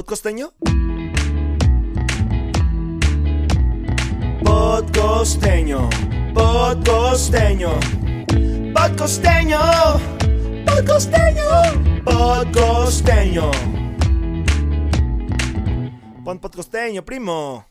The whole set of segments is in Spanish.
¿Podcosteño? Podcosteño, podcosteño, podcosteño, podcosteño, podcosteño. Pon podcosteño, primo.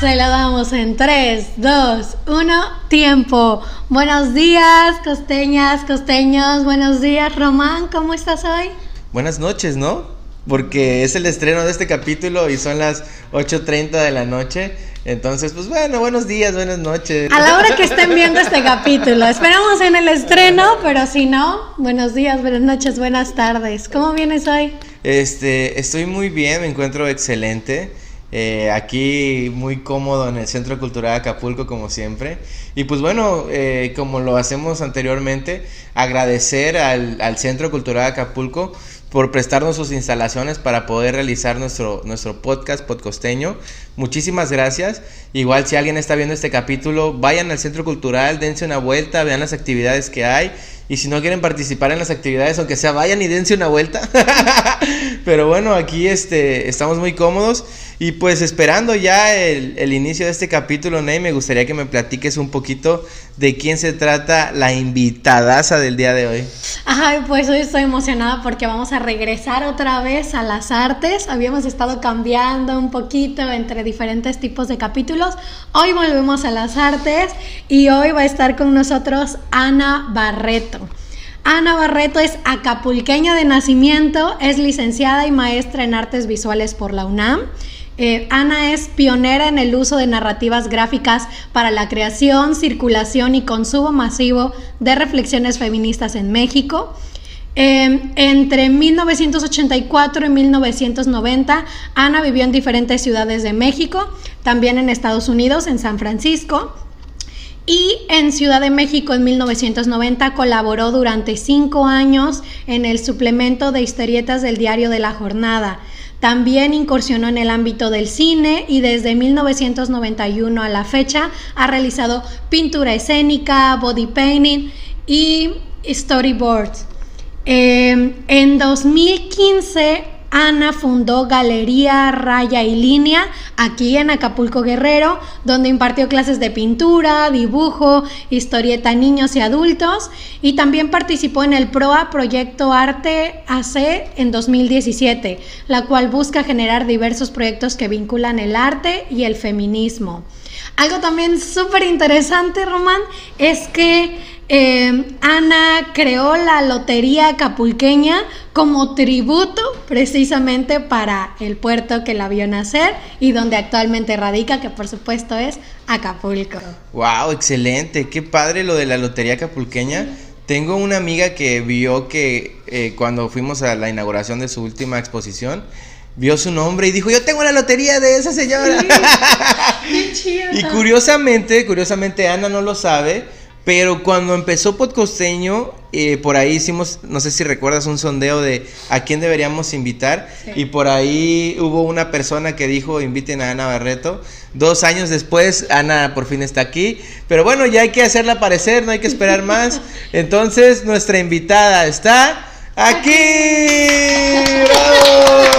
Se lo damos en 3, 2, 1, tiempo. Buenos días, costeñas, costeños. Buenos días, Román. ¿Cómo estás hoy? Buenas noches, ¿no? Porque es el estreno de este capítulo y son las 8.30 de la noche. Entonces, pues bueno, buenos días, buenas noches. A la hora que estén viendo este capítulo. Esperamos en el estreno, pero si no, buenos días, buenas noches, buenas tardes. ¿Cómo vienes hoy? Este, estoy muy bien, me encuentro excelente. Eh, aquí muy cómodo en el Centro Cultural de Acapulco como siempre. Y pues bueno, eh, como lo hacemos anteriormente, agradecer al, al, Centro Cultural de Acapulco por prestarnos sus instalaciones para poder realizar nuestro, nuestro podcast podcosteño. Muchísimas gracias. Igual si alguien está viendo este capítulo, vayan al Centro Cultural, dense una vuelta, vean las actividades que hay. Y si no quieren participar en las actividades, aunque sea, vayan y dense una vuelta. Pero bueno, aquí este, estamos muy cómodos. Y pues esperando ya el, inicio de este capítulo, Ney, me gustaría que me platiques un poquito de quién se trata la invitadaza del día de hoy. Ay, pues hoy estoy emocionada porque vamos a regresar otra vez a las artes. Habíamos estado cambiando un poquito entre diferentes tipos de capítulos. Hoy volvemos a las artes y hoy va a estar con nosotros Ana Barreto. Ana Barreto es acapulqueña de nacimiento, es licenciada y maestra en artes visuales por la UNAM. Eh, Ana es pionera en el uso de narrativas gráficas para la creación, circulación y consumo masivo de reflexiones feministas en México. Eh, entre 1984 y 1990, Ana vivió en diferentes ciudades de México, también en Estados Unidos, en San Francisco. Y en Ciudad de México en 1990 colaboró durante cinco años en el suplemento de historietas del diario de la jornada. También incursionó en el ámbito del cine y desde 1991 a la fecha ha realizado pintura escénica, body painting y storyboards. Eh, en 2015 Ana fundó Galería Raya y Línea aquí en Acapulco Guerrero, donde impartió clases de pintura, dibujo, historieta niños y adultos y también participó en el PROA Proyecto Arte AC en 2017, la cual busca generar diversos proyectos que vinculan el arte y el feminismo. Algo también súper interesante, Román, es que eh, Ana creó la Lotería Acapulqueña como tributo precisamente para el puerto que la vio nacer y donde actualmente radica, que por supuesto es Acapulco. ¡Wow! Excelente, qué padre lo de la Lotería Acapulqueña. Tengo una amiga que vio que eh, cuando fuimos a la inauguración de su última exposición, vio su nombre y dijo, yo tengo la lotería de esa señora. Qué chido. y curiosamente, curiosamente Ana no lo sabe, pero cuando empezó Podcosteño, eh, por ahí hicimos, no sé si recuerdas, un sondeo de a quién deberíamos invitar. Sí. Y por ahí hubo una persona que dijo, inviten a Ana Barreto. Dos años después, Ana por fin está aquí. Pero bueno, ya hay que hacerla aparecer, no hay que esperar más. Entonces, nuestra invitada está aquí. ¡Bravo!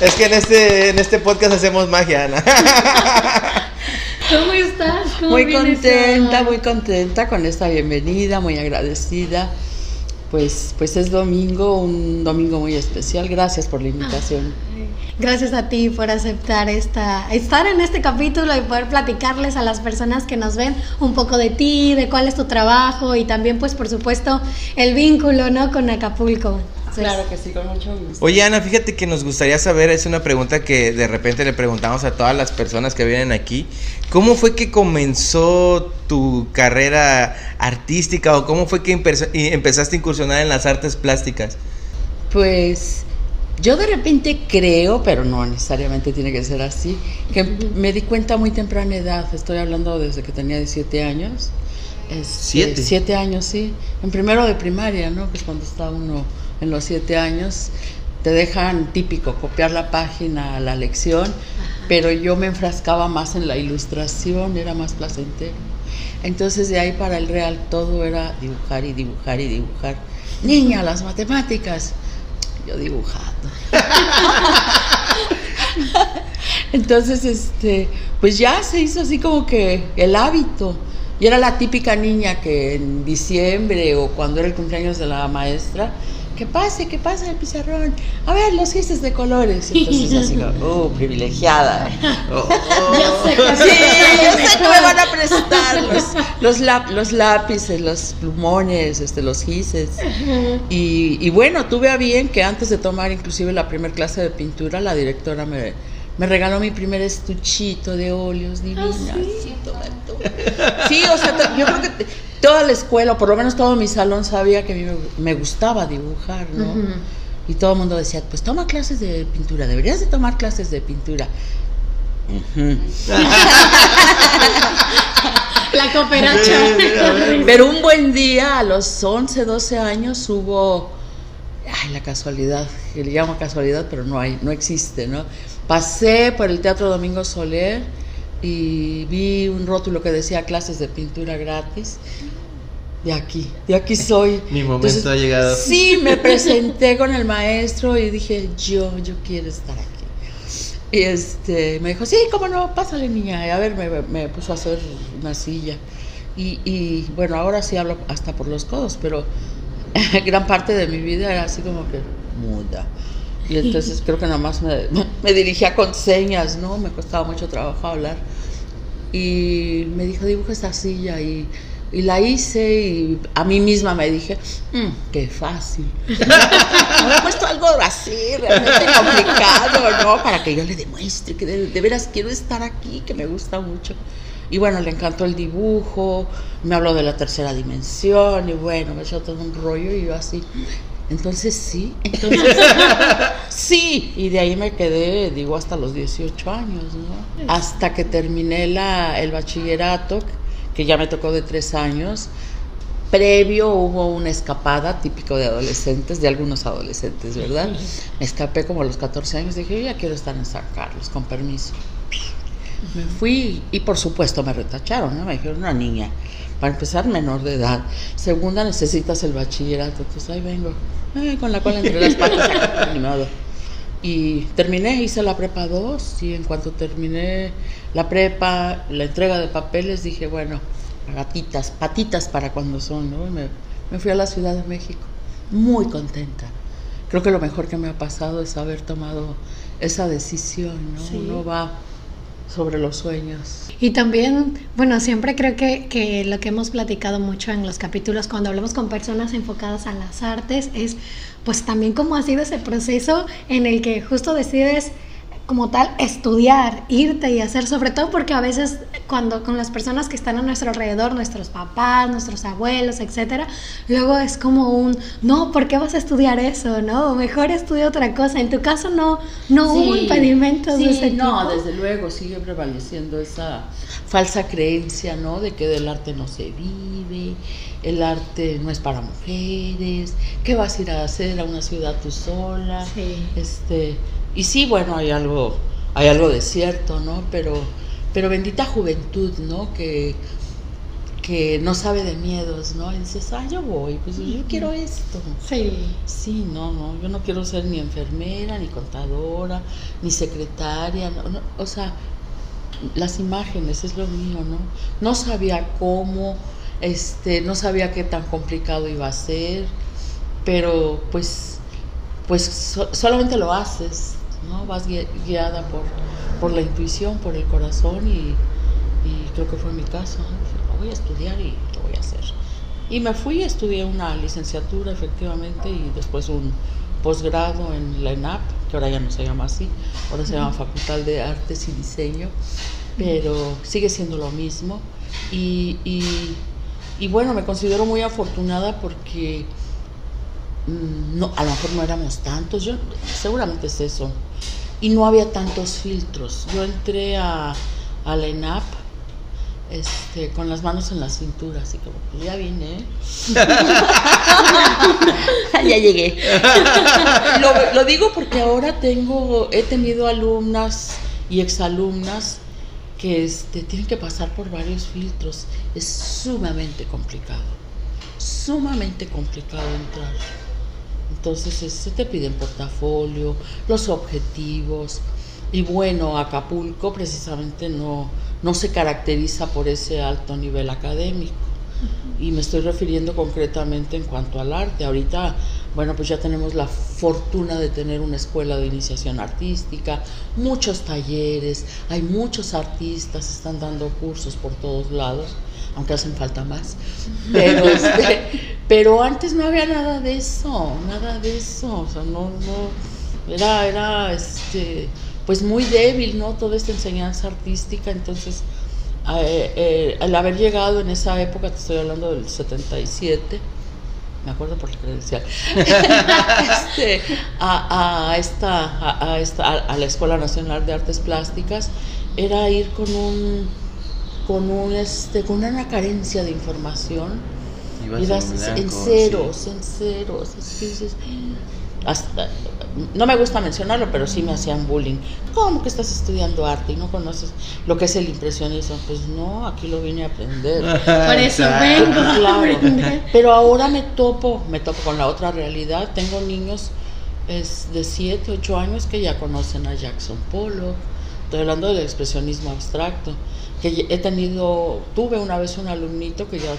es que en este, en este podcast hacemos magia, Ana. ¿Cómo estás? ¿Cómo Muy contenta, muy contenta con esta bienvenida, muy agradecida. Pues, pues es domingo, un domingo muy especial. Gracias por la invitación. Gracias a ti por aceptar esta, estar en este capítulo y poder platicarles a las personas que nos ven un poco de ti, de cuál es tu trabajo y también pues por supuesto el vínculo, ¿no? Con Acapulco. Entonces, Claro que sí, con mucho gusto. Oye, Ana, fíjate que nos gustaría saber, es una pregunta que de repente le preguntamos a todas las personas que vienen aquí. ¿Cómo fue que comenzó tu carrera artística o cómo fue que empezaste a incursionar en las artes plásticas? Pues yo de repente creo, pero no necesariamente tiene que ser así, que me di cuenta a muy temprana edad, estoy hablando desde que tenía 17 años. Este, ¿Siete? Siete años, sí. En primero de primaria, ¿no? Pues cuando está uno en los siete años, te dejan típico copiar la página la lección, pero yo me enfrascaba más en la ilustración, era más placentero. Entonces de ahí para el real todo era dibujar y dibujar y dibujar. Niña, las matemáticas. Yo dibujando. Entonces, este, pues ya se hizo así como que el hábito. Y era la típica niña que en diciembre o cuando era el cumpleaños de la maestra, que pase, que pase el pizarrón. A ver, los gistes de colores. Entonces así como, oh, privilegiada. Oh, oh. sé que Sí, yo sé que me van a prestar los, los, lap- los lápices, los plumones, este, los gises. Y, y bueno, tuve a bien que antes de tomar inclusive la primera clase de pintura, la directora me, me regaló mi primer estuchito de óleos divinas. Sí, toma tú. Sí, o sea, yo creo que toda la escuela, o por lo menos todo mi salón sabía que a mí me, me gustaba dibujar, ¿no? Ujú. Y todo el mundo decía, pues toma clases de pintura, deberías de tomar clases de pintura. La cooperacha. Pero un buen día, a los 11, 12 años, hubo, ay, la casualidad, que le llamo casualidad, pero no hay, no existe, ¿no? Pasé por el Teatro Domingo Soler y vi un rótulo que decía clases de pintura gratis. De aquí, de aquí soy. Mi momento ha llegado. Sí, me presenté con el maestro y dije, yo, yo quiero estar aquí. Y este, me dijo, sí, cómo no, pásale niña. Y a ver, me, me puso a hacer una silla. Y, y, bueno, ahora sí hablo hasta por los codos, pero gran parte de mi vida era así como que muda. Y entonces creo que nada más me, me dirigía con señas, ¿no? Me costaba mucho trabajo hablar. Y me dijo, dibuja esta silla y, y la hice y a mí misma me dije, "Mm, qué fácil. Me había puesto algo así, realmente complicado, ¿no? Para que yo le demuestre que de, de veras quiero estar aquí, que me gusta mucho. Y bueno, le encantó el dibujo, me habló de la tercera dimensión y bueno, me echó todo un rollo y yo así. Entonces sí, entonces sí, y de ahí me quedé, digo, hasta los 18 años, ¿no? Hasta que terminé la, el bachillerato, que ya me tocó de tres años. Previo hubo una escapada típico de adolescentes, de algunos adolescentes, ¿verdad? Me escapé como a los 14 años, dije, yo ya quiero estar en San Carlos, con permiso. Me fui y por supuesto me retacharon, ¿no? Me dijeron, una niña, para empezar menor de edad. Segunda, necesitas el bachillerato. Entonces ahí vengo, ay, con la cola entre las patas, ni modo. Y terminé, hice la prepa 2 y en cuanto terminé la prepa, la entrega de papeles, dije, bueno, gatitas, patitas para cuando son, ¿no? Y me, me fui a la Ciudad de México, muy contenta. Creo que lo mejor que me ha pasado es haber tomado esa decisión, ¿no? Sí. Uno va sobre los sueños. Y también, bueno, siempre creo que, que lo que hemos platicado mucho en los capítulos cuando hablamos con personas enfocadas a las artes es pues también cómo ha sido ese proceso en el que justo decides como tal estudiar, irte y hacer, sobre todo porque a veces cuando con las personas que están a nuestro alrededor, nuestros papás, nuestros abuelos, etcétera, luego es como un, no, ¿por qué vas a estudiar eso? No, mejor estudia otra cosa. En tu caso no, no hubo Sí, impedimentos de sí, ese no, tipo. desde luego sigue prevaleciendo esa falsa creencia, ¿no? De que del arte no se vive, el arte no es para mujeres, ¿qué vas a ir a hacer a una ciudad tú sola? Sí. Este, y sí, bueno, hay algo, hay algo de cierto, ¿no? Pero, pero bendita juventud, ¿no? Que, que no sabe de miedos, ¿no? Y dices, ah, yo voy, pues yo quiero esto. Sí. Sí, no, no, yo no quiero ser ni enfermera, ni contadora, ni secretaria, no, no, o sea, las imágenes es lo mío, ¿no? No sabía cómo, este, no sabía qué tan complicado iba a ser, pero pues, pues so- solamente lo haces, ¿no? Vas gui- guiada por, por la intuición, por el corazón y, creo que fue mi caso, ¿no? Dije, "Lo voy a estudiar y lo voy a hacer. Y me fui, estudié una licenciatura efectivamente y después un posgrado en la ENAP, que ahora ya no se llama así, ahora se llama Facultad de Artes y Diseño, pero sigue siendo lo mismo. Y, y- y bueno, me considero muy afortunada porque mm, no, a lo mejor no éramos tantos, yo seguramente es eso. Y no había tantos filtros. Yo entré a, a la ENAP este, con las manos en la cintura, así como, pues ya vine, ¿eh? ya llegué. Lo, lo digo porque ahora tengo, he tenido alumnas y exalumnas que este, tienen que pasar por varios filtros. Es sumamente complicado, sumamente complicado entrar. Entonces es- se te piden portafolio, los objetivos. Y bueno, Acapulco precisamente no, no se caracteriza por ese alto nivel académico. Y me estoy refiriendo concretamente en cuanto al arte. Ahorita, bueno, pues ya tenemos la fortuna de tener una escuela de iniciación artística, muchos talleres, hay muchos artistas, están dando cursos por todos lados, aunque hacen falta más. Pero, este, pero antes no había nada de eso, nada de eso. O sea, no, no, era, era, este, pues muy débil, ¿no? Toda esta enseñanza artística, entonces eh, eh, al haber llegado en esa época, te estoy hablando del 77, me acuerdo por la credencial, este, a, a esta, a, a esta, a, la Escuela Nacional de Artes Plásticas, era ir con un, con un, este, con una carencia de información, Ibas en en, ceros, sí. en ceros, es que dices, hasta- no me gusta mencionarlo, pero sí me hacían bullying. ¿Cómo que estás estudiando arte y no conoces lo que es el impresionismo? Pues no, aquí lo vine a aprender. Por eso vengo Claro. Pero ahora me topo, me topo con la otra realidad. Tengo niños es, de 7, 8 años que ya conocen a Jackson Pollock. Estoy hablando del expresionismo abstracto. Que he tenido, tuve una vez un alumnito que ya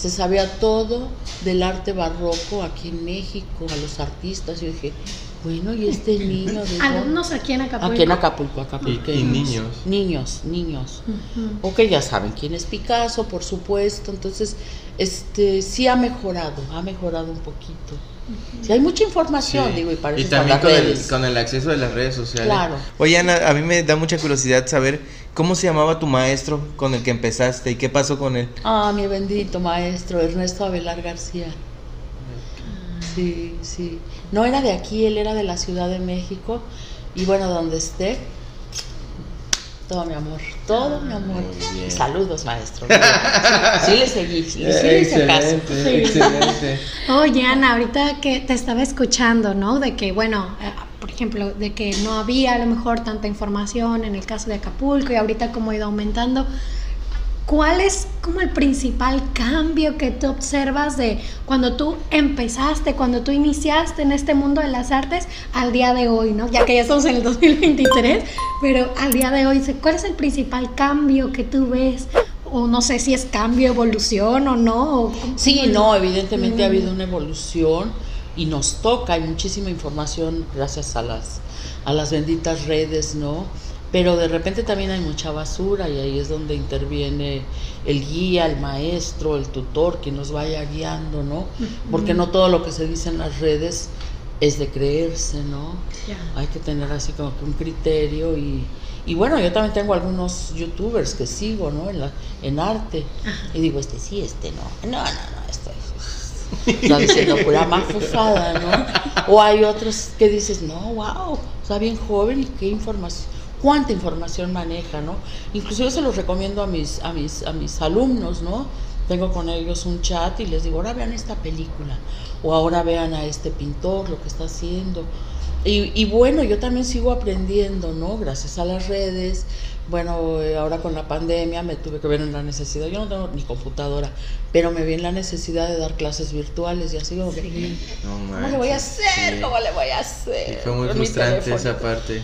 se sabía todo del arte barroco aquí en México, a los artistas. Y yo dije, bueno, ¿y este niño de dónde? Alumnos aquí en Acapulco. Aquí en Acapulco, Acapulco. Y- y niños. Niños, niños. Ujú. O que ya saben quién es Picasso, por supuesto. Entonces, este sí ha mejorado, ha mejorado un poquito. Sí, hay mucha información, Sí. digo, y para Y eso también con el, redes. con el acceso de las redes sociales. Claro. Oye, Ana, a mí me da mucha curiosidad saber cómo se llamaba tu maestro con el que empezaste y qué pasó con él. Ah, mi bendito maestro, Ernesto Abelar García. Sí, sí. No era de aquí, él era de la Ciudad de México. Y bueno, donde esté, todo mi amor, todo mi amor. Saludos, maestro. Sí, le seguí, sí, sí le hice caso. excelente. Oye, Ana, ahorita que te estaba escuchando, ¿no? De que, bueno, eh, por ejemplo, de que no había a lo mejor tanta información en el caso de Acapulco y ahorita como ha ido aumentando. ¿Cuál es como el principal cambio que tú observas de cuando tú empezaste, cuando tú iniciaste en este mundo de las artes al día de hoy, ¿no? Ya que ya estamos en el 2023, pero al día de hoy, ¿cuál es el principal cambio que tú ves? O no sé si es cambio, evolución o no. o Sí, no, evidentemente ha Mm. habido una evolución y nos toca, hay muchísima información gracias a las, a las benditas redes, ¿no? Pero de repente también hay mucha basura y ahí es donde interviene el guía, el maestro, el tutor, que nos vaya guiando, ¿no? Porque no todo lo que se dice en las redes es de creerse, ¿no? Hay que tener así como que un criterio y, y bueno, yo también tengo algunos youtubers que sigo, ¿no? En, la, en arte. Y digo, este sí, este no. No, no, no, esto es... Está diciendo pura mafufada, ¿no? O hay otros que dices, no, wow, está bien joven y qué información, cuánta información maneja, ¿no? Incluso yo se los recomiendo a mis, a mis, a mis alumnos, ¿no? Tengo con ellos un chat y les digo, ahora vean esta película, o ahora vean a este pintor, lo que está haciendo. Y bueno, yo también sigo aprendiendo, ¿no? Gracias a las redes. Bueno, eh, ahora con la pandemia me tuve que ver en la necesidad, yo no tengo ni computadora, pero me vi en la necesidad de dar clases virtuales y así como que, No ¿cómo le voy a hacer? sí. ¿Cómo le voy a hacer? Sí, fue muy Con frustrante esa parte.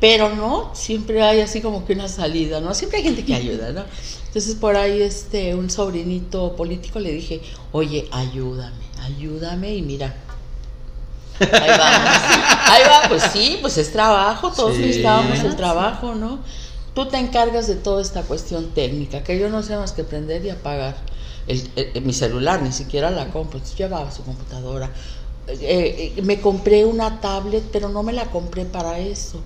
Pero no, siempre hay así como que una salida, ¿no? Siempre hay gente que ayuda, ¿no? Entonces por ahí este un sobrinito político le dije, "Oye, ayúdame, ayúdame" y mira. Ahí vamos. Ahí va, pues sí, pues es trabajo, todos Sí. necesitábamos el trabajo, ¿no? Tú te encargas de toda esta cuestión técnica, que yo no sé más que prender y apagar el, mi celular, ni siquiera la compro, llevaba su computadora. Eh, eh, me compré una tablet, pero no me la compré para eso.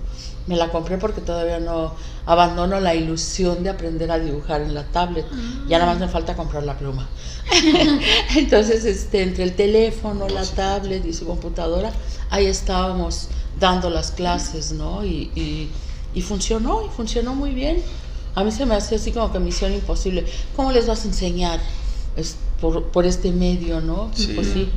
Me la compré porque todavía no abandono la ilusión de aprender a dibujar en la tablet. Ya nada más me falta comprar la pluma. Entonces, este, entre el teléfono, la tablet y su computadora, ahí estábamos dando las clases, ¿no? Y- y funcionó, y funcionó muy bien. A mí se me hace así como que misión imposible. ¿Cómo les vas a enseñar es por, por este medio, no? Sí. Pues sí.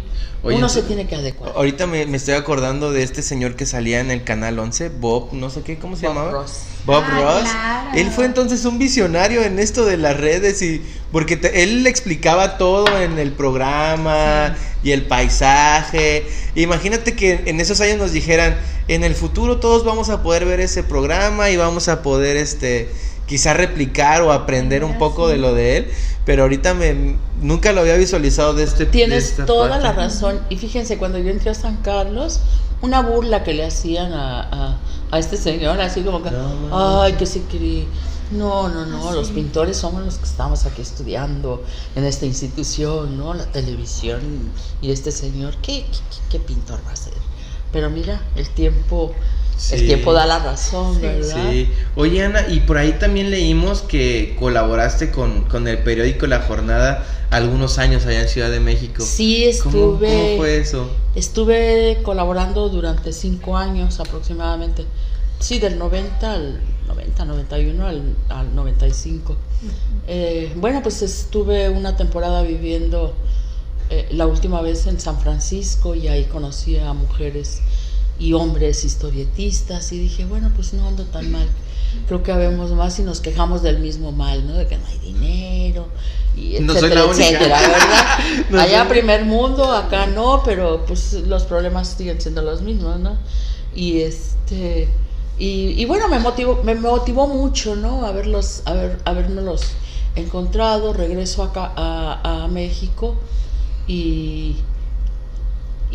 Oye, Uno se tiene que adecuar. Ahorita me, me estoy acordando de este señor que salía en el canal 11, Bob, no sé qué, ¿cómo se Bob llamaba? Ross. Bob Ah, Ross. claro. Él fue entonces un visionario en esto de las redes y porque te- él le explicaba todo en el programa y el paisaje. Imagínate que en esos años nos dijeran, en el futuro todos vamos a poder ver ese programa y vamos a poder este quizá replicar o aprender un poco de lo de él, pero ahorita me nunca lo había visualizado de este Tienes toda parte. la razón. Y fíjense, cuando yo entré a San Carlos, una burla que le hacían a, a- a este señor, así como que, No, ay, que se cree. No, no, no, Ah, los sí. pintores somos los que estamos aquí estudiando en esta institución, ¿no? La televisión y este señor, ¿qué, qué, qué- qué pintor va a ser? Pero mira, el tiempo, el Sí. tiempo da la razón, ¿verdad? Sí. Oye, Ana, y por ahí también leímos que colaboraste con, con el periódico La Jornada algunos años allá en Ciudad de México. Sí, ¿Cómo, estuve. cómo fue eso? Estuve colaborando durante cinco años aproximadamente. Sí, del 90 al 90, 91 al, al 95. Eh, bueno, pues estuve una temporada viviendo eh, la última vez en San Francisco y ahí conocí a mujeres y hombres historietistas y dije, bueno, pues no ando tan mal. Creo que habemos más y nos quejamos del mismo mal, ¿no? De que no hay dinero y No soy etcétera, la única. etcétera, ¿verdad? No Allá soy- primer mundo, acá no, pero pues los problemas siguen siendo los mismos, ¿no? Y este y, y bueno, me motivó, me motivó mucho, ¿no? Haberlos, haber, habernos encontrado, regreso acá a, a México y,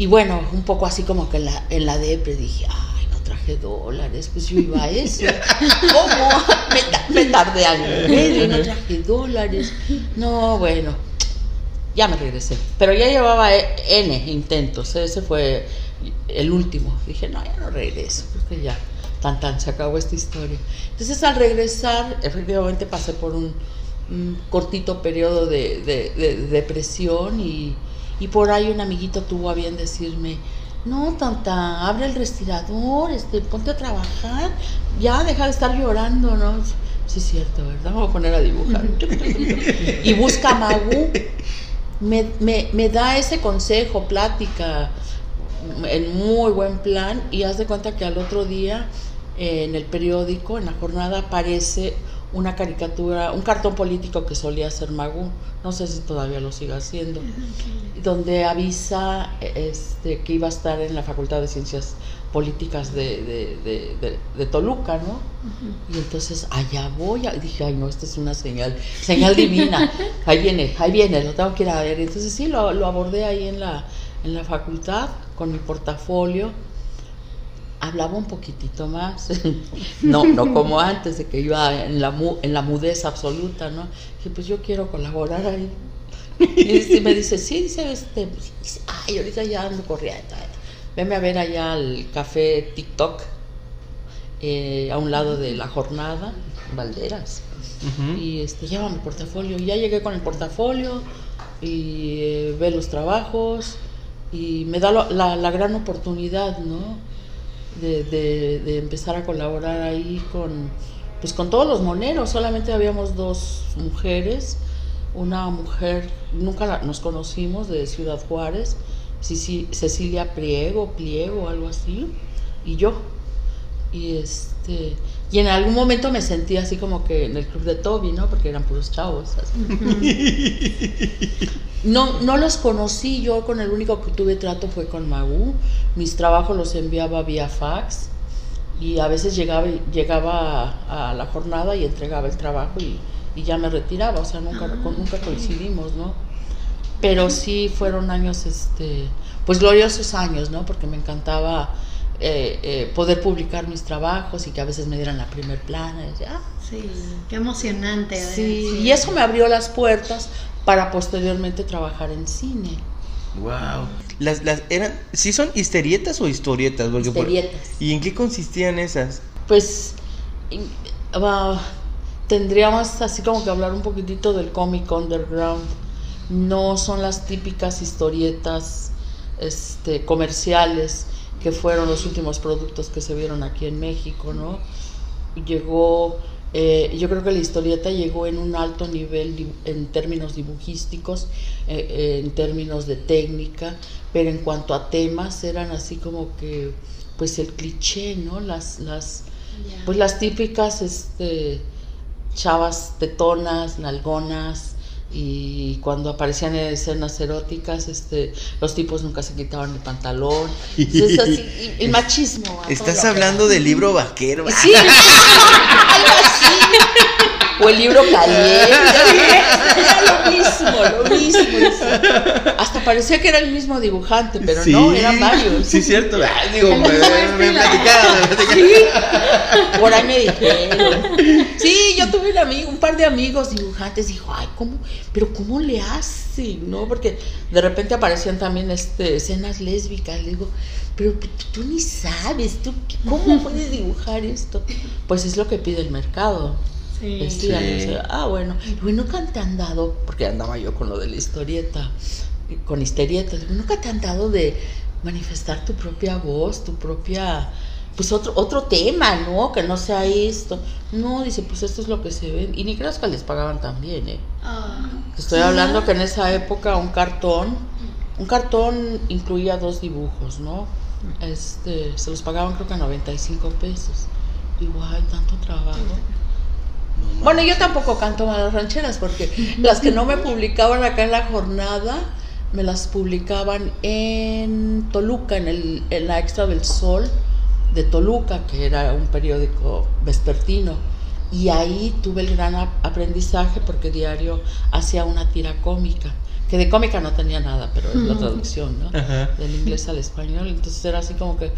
y bueno, un poco así como que en la, en la depre dije, ay, no traje dólares, pues yo iba a eso. ¿Cómo? Me, me tardé año y medio y no traje dólares. No, bueno, ya me regresé. Pero ya llevaba e- N intentos, ese fue el último. Dije, no, ya no regreso, porque ya, tan tan, se acabó esta historia. Entonces al regresar, efectivamente pasé por un, un cortito periodo de, de- de- de depresión y, y por ahí un amiguito tuvo a bien decirme, no, tanta, abre el respirador, este, ponte a trabajar, ya deja de estar llorando, ¿no? Sí, es cierto, ¿verdad? Voy a poner a dibujar. y busca a Magu. Me, me, me da ese consejo, plática, en muy buen plan, y haz de cuenta que al otro día eh, en el periódico, en la jornada, aparece una caricatura, un cartón político que solía hacer Magu, no sé si todavía lo sigue haciendo, donde avisa eh, este, que iba a estar en la Facultad de Ciencias Políticas de, de, de- Toluca, ¿no? Y entonces allá voy, a- dije, ay no, esta es una señal, señal divina, ahí viene, ahí viene, lo tengo que ir a ver. Y entonces sí, lo, lo abordé ahí en la, en la facultad con mi portafolio. Hablaba un poquitito más, no, no como antes de que iba en la, mu- en la mudez absoluta, ¿no? Dije, pues yo quiero colaborar ahí. Y me dice, sí, dice, este, pues, dice, ay, ahorita ya ando corriendo. Veme a ver allá al café TikTok, eh, a un lado de la jornada, Valderas. Y este, lleva mi portafolio. Y ya llegué con el portafolio y eh, ve los trabajos y me da lo- la, la gran oportunidad, ¿no? De, de- de empezar a colaborar ahí con, pues con todos los moneros. Solamente habíamos dos mujeres. Una mujer, nunca la- nos conocimos, de Ciudad Juárez, Cecilia Priego, Pliego, algo así, y yo. Y este y en algún momento me sentí así como que en el club de Toby, ¿no? Porque eran puros chavos. así. No, no los conocí, yo con el único que tuve trato fue con Magu. Mis trabajos los enviaba vía fax y a veces llegaba, llegaba a, a la jornada y entregaba el trabajo y, y ya me retiraba, o sea, nunca, con- nunca coincidimos, ¿no? Pero sí fueron años, este, pues gloriosos años, ¿no? Porque me encantaba eh, eh, poder publicar mis trabajos y que a veces me dieran la primer plana. y decía, "Ah, Sí, qué emocionante. ¿verdad? Sí, y eso me abrió las puertas para posteriormente trabajar en cine. Wow. Las, las eran, ¿sí son histerietas o historietas? Porque por-. ¿Y en qué consistían esas? Pues ah, tendríamos así como que hablar un poquitito del cómic underground. No son las típicas historietas este, comerciales que fueron los últimos productos que se vieron aquí en México, ¿no? Llegó Eh, yo creo que la historieta llegó en un alto nivel en términos dibujísticos, eh, eh, en términos de técnica, pero en cuanto a temas eran así como que, pues el cliché, ¿no? Las, las, pues las típicas, este, chavas tetonas, nalgonas, y cuando aparecían en escenas eróticas, este, los tipos nunca se quitaban el pantalón. Entonces, así, y- el machismo. Estás hablando del libro vaquero. Sí, algo así. O el libro caliente. Era lo mismo, lo mismo. Hasta parecía que era el mismo dibujante, pero no, eran varios. Sí, cierto. Ah, digo, me, me, me estilo. platicaron, me platicaron. Sí, por ahí me dijeron. Sí, yo tuve un amigo, un par de amigos dibujantes. Dijo, ay, ¿cómo? Pero ¿cómo le hacen? ¿No? Porque de repente aparecían también este, escenas lésbicas. Le digo, pero tú, tú ni sabes, ¿tú cómo puedes dibujar esto? Pues es lo que pide el mercado. Sí. Decían, Sí. sea, ah, bueno, y nunca te han dado, porque andaba yo con lo de la historieta, con historietas, digo, nunca te han dado de manifestar tu propia voz, tu propia, pues otro, otro tema, ¿no? Que no sea esto. No, dice, pues esto es lo que se ve. Y ni creas que les pagaban tan bien, ¿eh? Ah, Estoy hablando que en esa época un cartón, un cartón incluía dos dibujos, ¿no? Este, se los pagaban creo que a 95 pesos. Igual, tanto trabajo. Bueno, yo tampoco canto malas rancheras porque las que no me publicaban acá en la jornada me las publicaban en Toluca, en, el, en la Extra del Sol de Toluca, que era un periódico vespertino. Y ahí tuve el gran ap- aprendizaje porque diario hacía una tira cómica, que de cómica no tenía nada, pero es la traducción, ¿no? Ajá. Del inglés al español. Entonces era así como que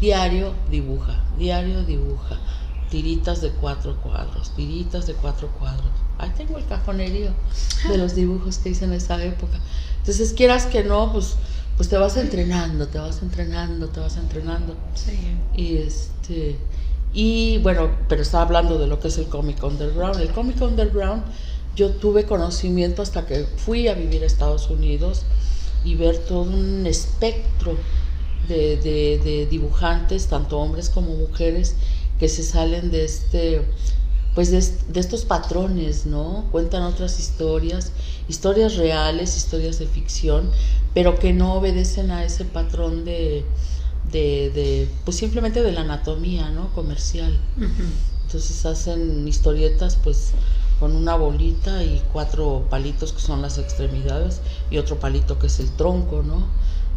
diario dibuja, diario dibuja, tiritas de cuatro cuadros, tiritas de cuatro cuadros. Ahí tengo el cajonerío de los dibujos que hice en esa época. Entonces quieras que no, pues, pues te vas entrenando, te vas entrenando, te vas entrenando. sí. Y este y bueno, pero estaba hablando de lo que es el cómic underground. El cómic underground yo tuve conocimiento hasta que fui a vivir a Estados Unidos y ver todo un espectro de, de- de dibujantes, tanto hombres como mujeres, que se salen de este pues de, de estos patrones, ¿no? Cuentan otras historias, historias reales, historias de ficción, pero que no obedecen a ese patrón de, de, de, pues simplemente de la anatomía, ¿no? Comercial. Entonces hacen historietas pues con una bolita y cuatro palitos que son las extremidades y otro palito que es el tronco, ¿no?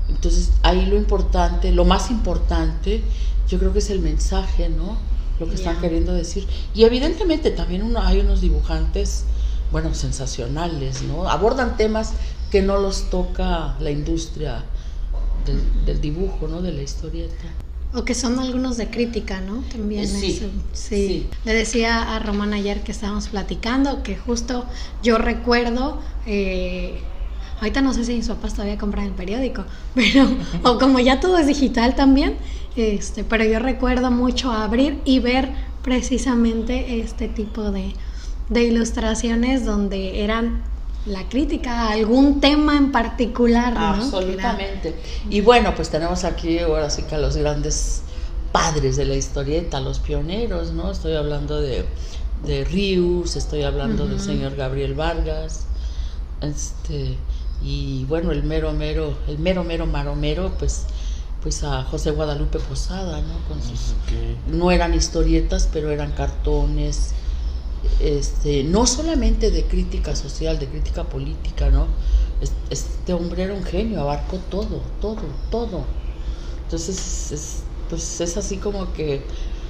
Entonces ahí lo importante, lo más importante, yo creo que es el mensaje, ¿no? Lo que están Ya. queriendo decir. Y evidentemente también uno, hay unos dibujantes, bueno, sensacionales, ¿no? Abordan temas que no los toca la industria del, del dibujo, ¿no? De la historieta. O que son algunos de crítica, ¿no? También Sí, eso. sí. Sí. Le decía a Román ayer que estábamos platicando que justo yo recuerdo, eh, ahorita no sé si mis papás todavía compran el periódico, pero, o como ya todo es digital también, este, pero yo recuerdo mucho abrir y ver precisamente este tipo de, de ilustraciones donde eran la crítica a algún tema en particular, ¿no? Era- Absolutamente. Y bueno, pues tenemos aquí ahora sí que a los grandes padres de la historieta, los pioneros, ¿no? Estoy hablando de, de Rius, estoy hablando del señor Gabriel Vargas, este, y bueno, el mero mero, el mero mero maromero, pues, pues a José Guadalupe Posada, ¿no? Con sus, no eran historietas, pero eran cartones, este, no solamente de crítica social, de crítica política, ¿no? Es- Este hombre era un genio, abarcó todo, todo, todo. Entonces, es, pues es así como que,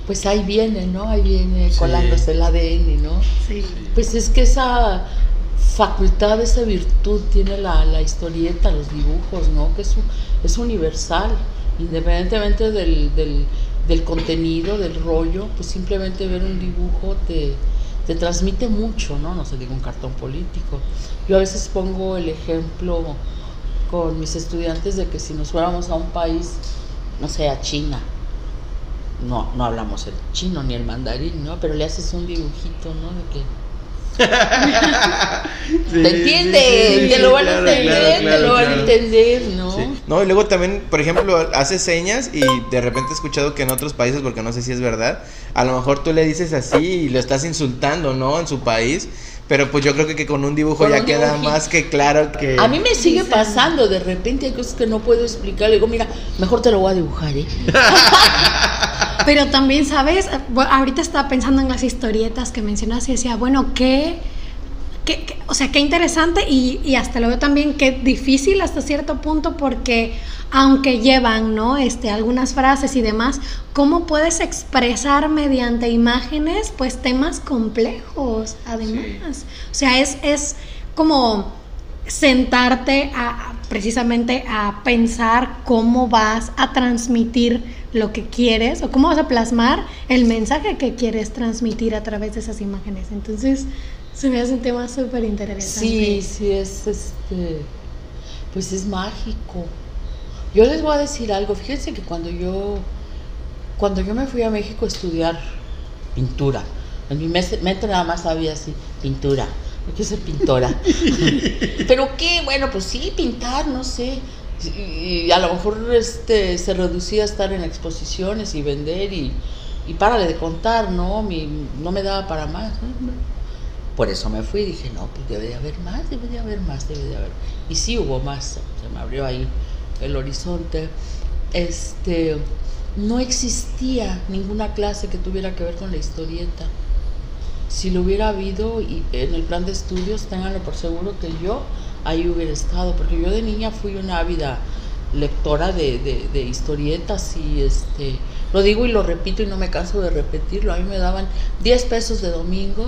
pues ahí viene, ¿no? Ahí viene Sí. colándose el ADN, ¿no? Sí. Pues es que esa facultad, esa virtud tiene la, la historieta, los dibujos, ¿no? Que es, un- es universal, independientemente del, del, contenido, del rollo, pues simplemente ver un dibujo te, te transmite mucho, ¿no? No se diga un cartón político. Yo a veces pongo el ejemplo con mis estudiantes de que si nos fuéramos a un país, no sé, a China, no, no hablamos el chino ni el mandarín, ¿no? Pero le haces un dibujito, ¿no? De que Sí, ¿Te entiende? sí, sí, te lo van claro, a entender, claro, te lo van a entender, ¿no? Sí. No, y luego también, por ejemplo, hace señas y de repente he escuchado que en otros países, porque no sé si es verdad, a lo mejor tú le dices así y lo estás insultando, ¿no? En su país. Pero pues yo creo que, que con un dibujo Con ya un queda dibujito. más que claro que... A mí me sigue pasando, de repente hay cosas que no puedo explicar. Le digo, mira, mejor te lo voy a dibujar, ¿eh? Pero también, ¿sabes? Ahorita estaba pensando en las historietas que mencionas y decía, bueno, qué, qué- qué- o sea, qué interesante y, y hasta lo veo también qué difícil hasta cierto punto porque aunque llevan, ¿no? Este, algunas frases y demás, ¿cómo puedes expresar mediante imágenes, pues, temas complejos, además? O sea, es, es como sentarte a- precisamente a pensar cómo vas a transmitir lo que quieres o cómo vas a plasmar el mensaje que quieres transmitir a través de esas imágenes. Entonces, se me hace un tema súper interesante. Sí, sí, es este. Pues es mágico. Yo les voy a decir algo. Fíjense que cuando yo. Cuando yo me fui a México a estudiar pintura, en mi mes- mente nada más había así: pintura. Yo quiero ser pintora. Pero qué, bueno, pues sí, pintar, no sé. Y, y a lo mejor este, se reducía a estar en exposiciones y vender y, y párale de contar, ¿no? Mi, no me daba para más. Por eso me fui dije, no, pues debe de haber más, debe de haber más, debe de haber. Y sí hubo más, se me abrió ahí el horizonte. Este, no existía ninguna clase que tuviera que ver con la historieta. Si lo hubiera habido y en el plan de estudios, ténganlo por seguro que yo ahí hubiera estado, porque yo de niña fui una ávida lectora de, de- de historietas y este lo digo y lo repito y no me canso de repetirlo. A mí me daban 10 pesos de domingo,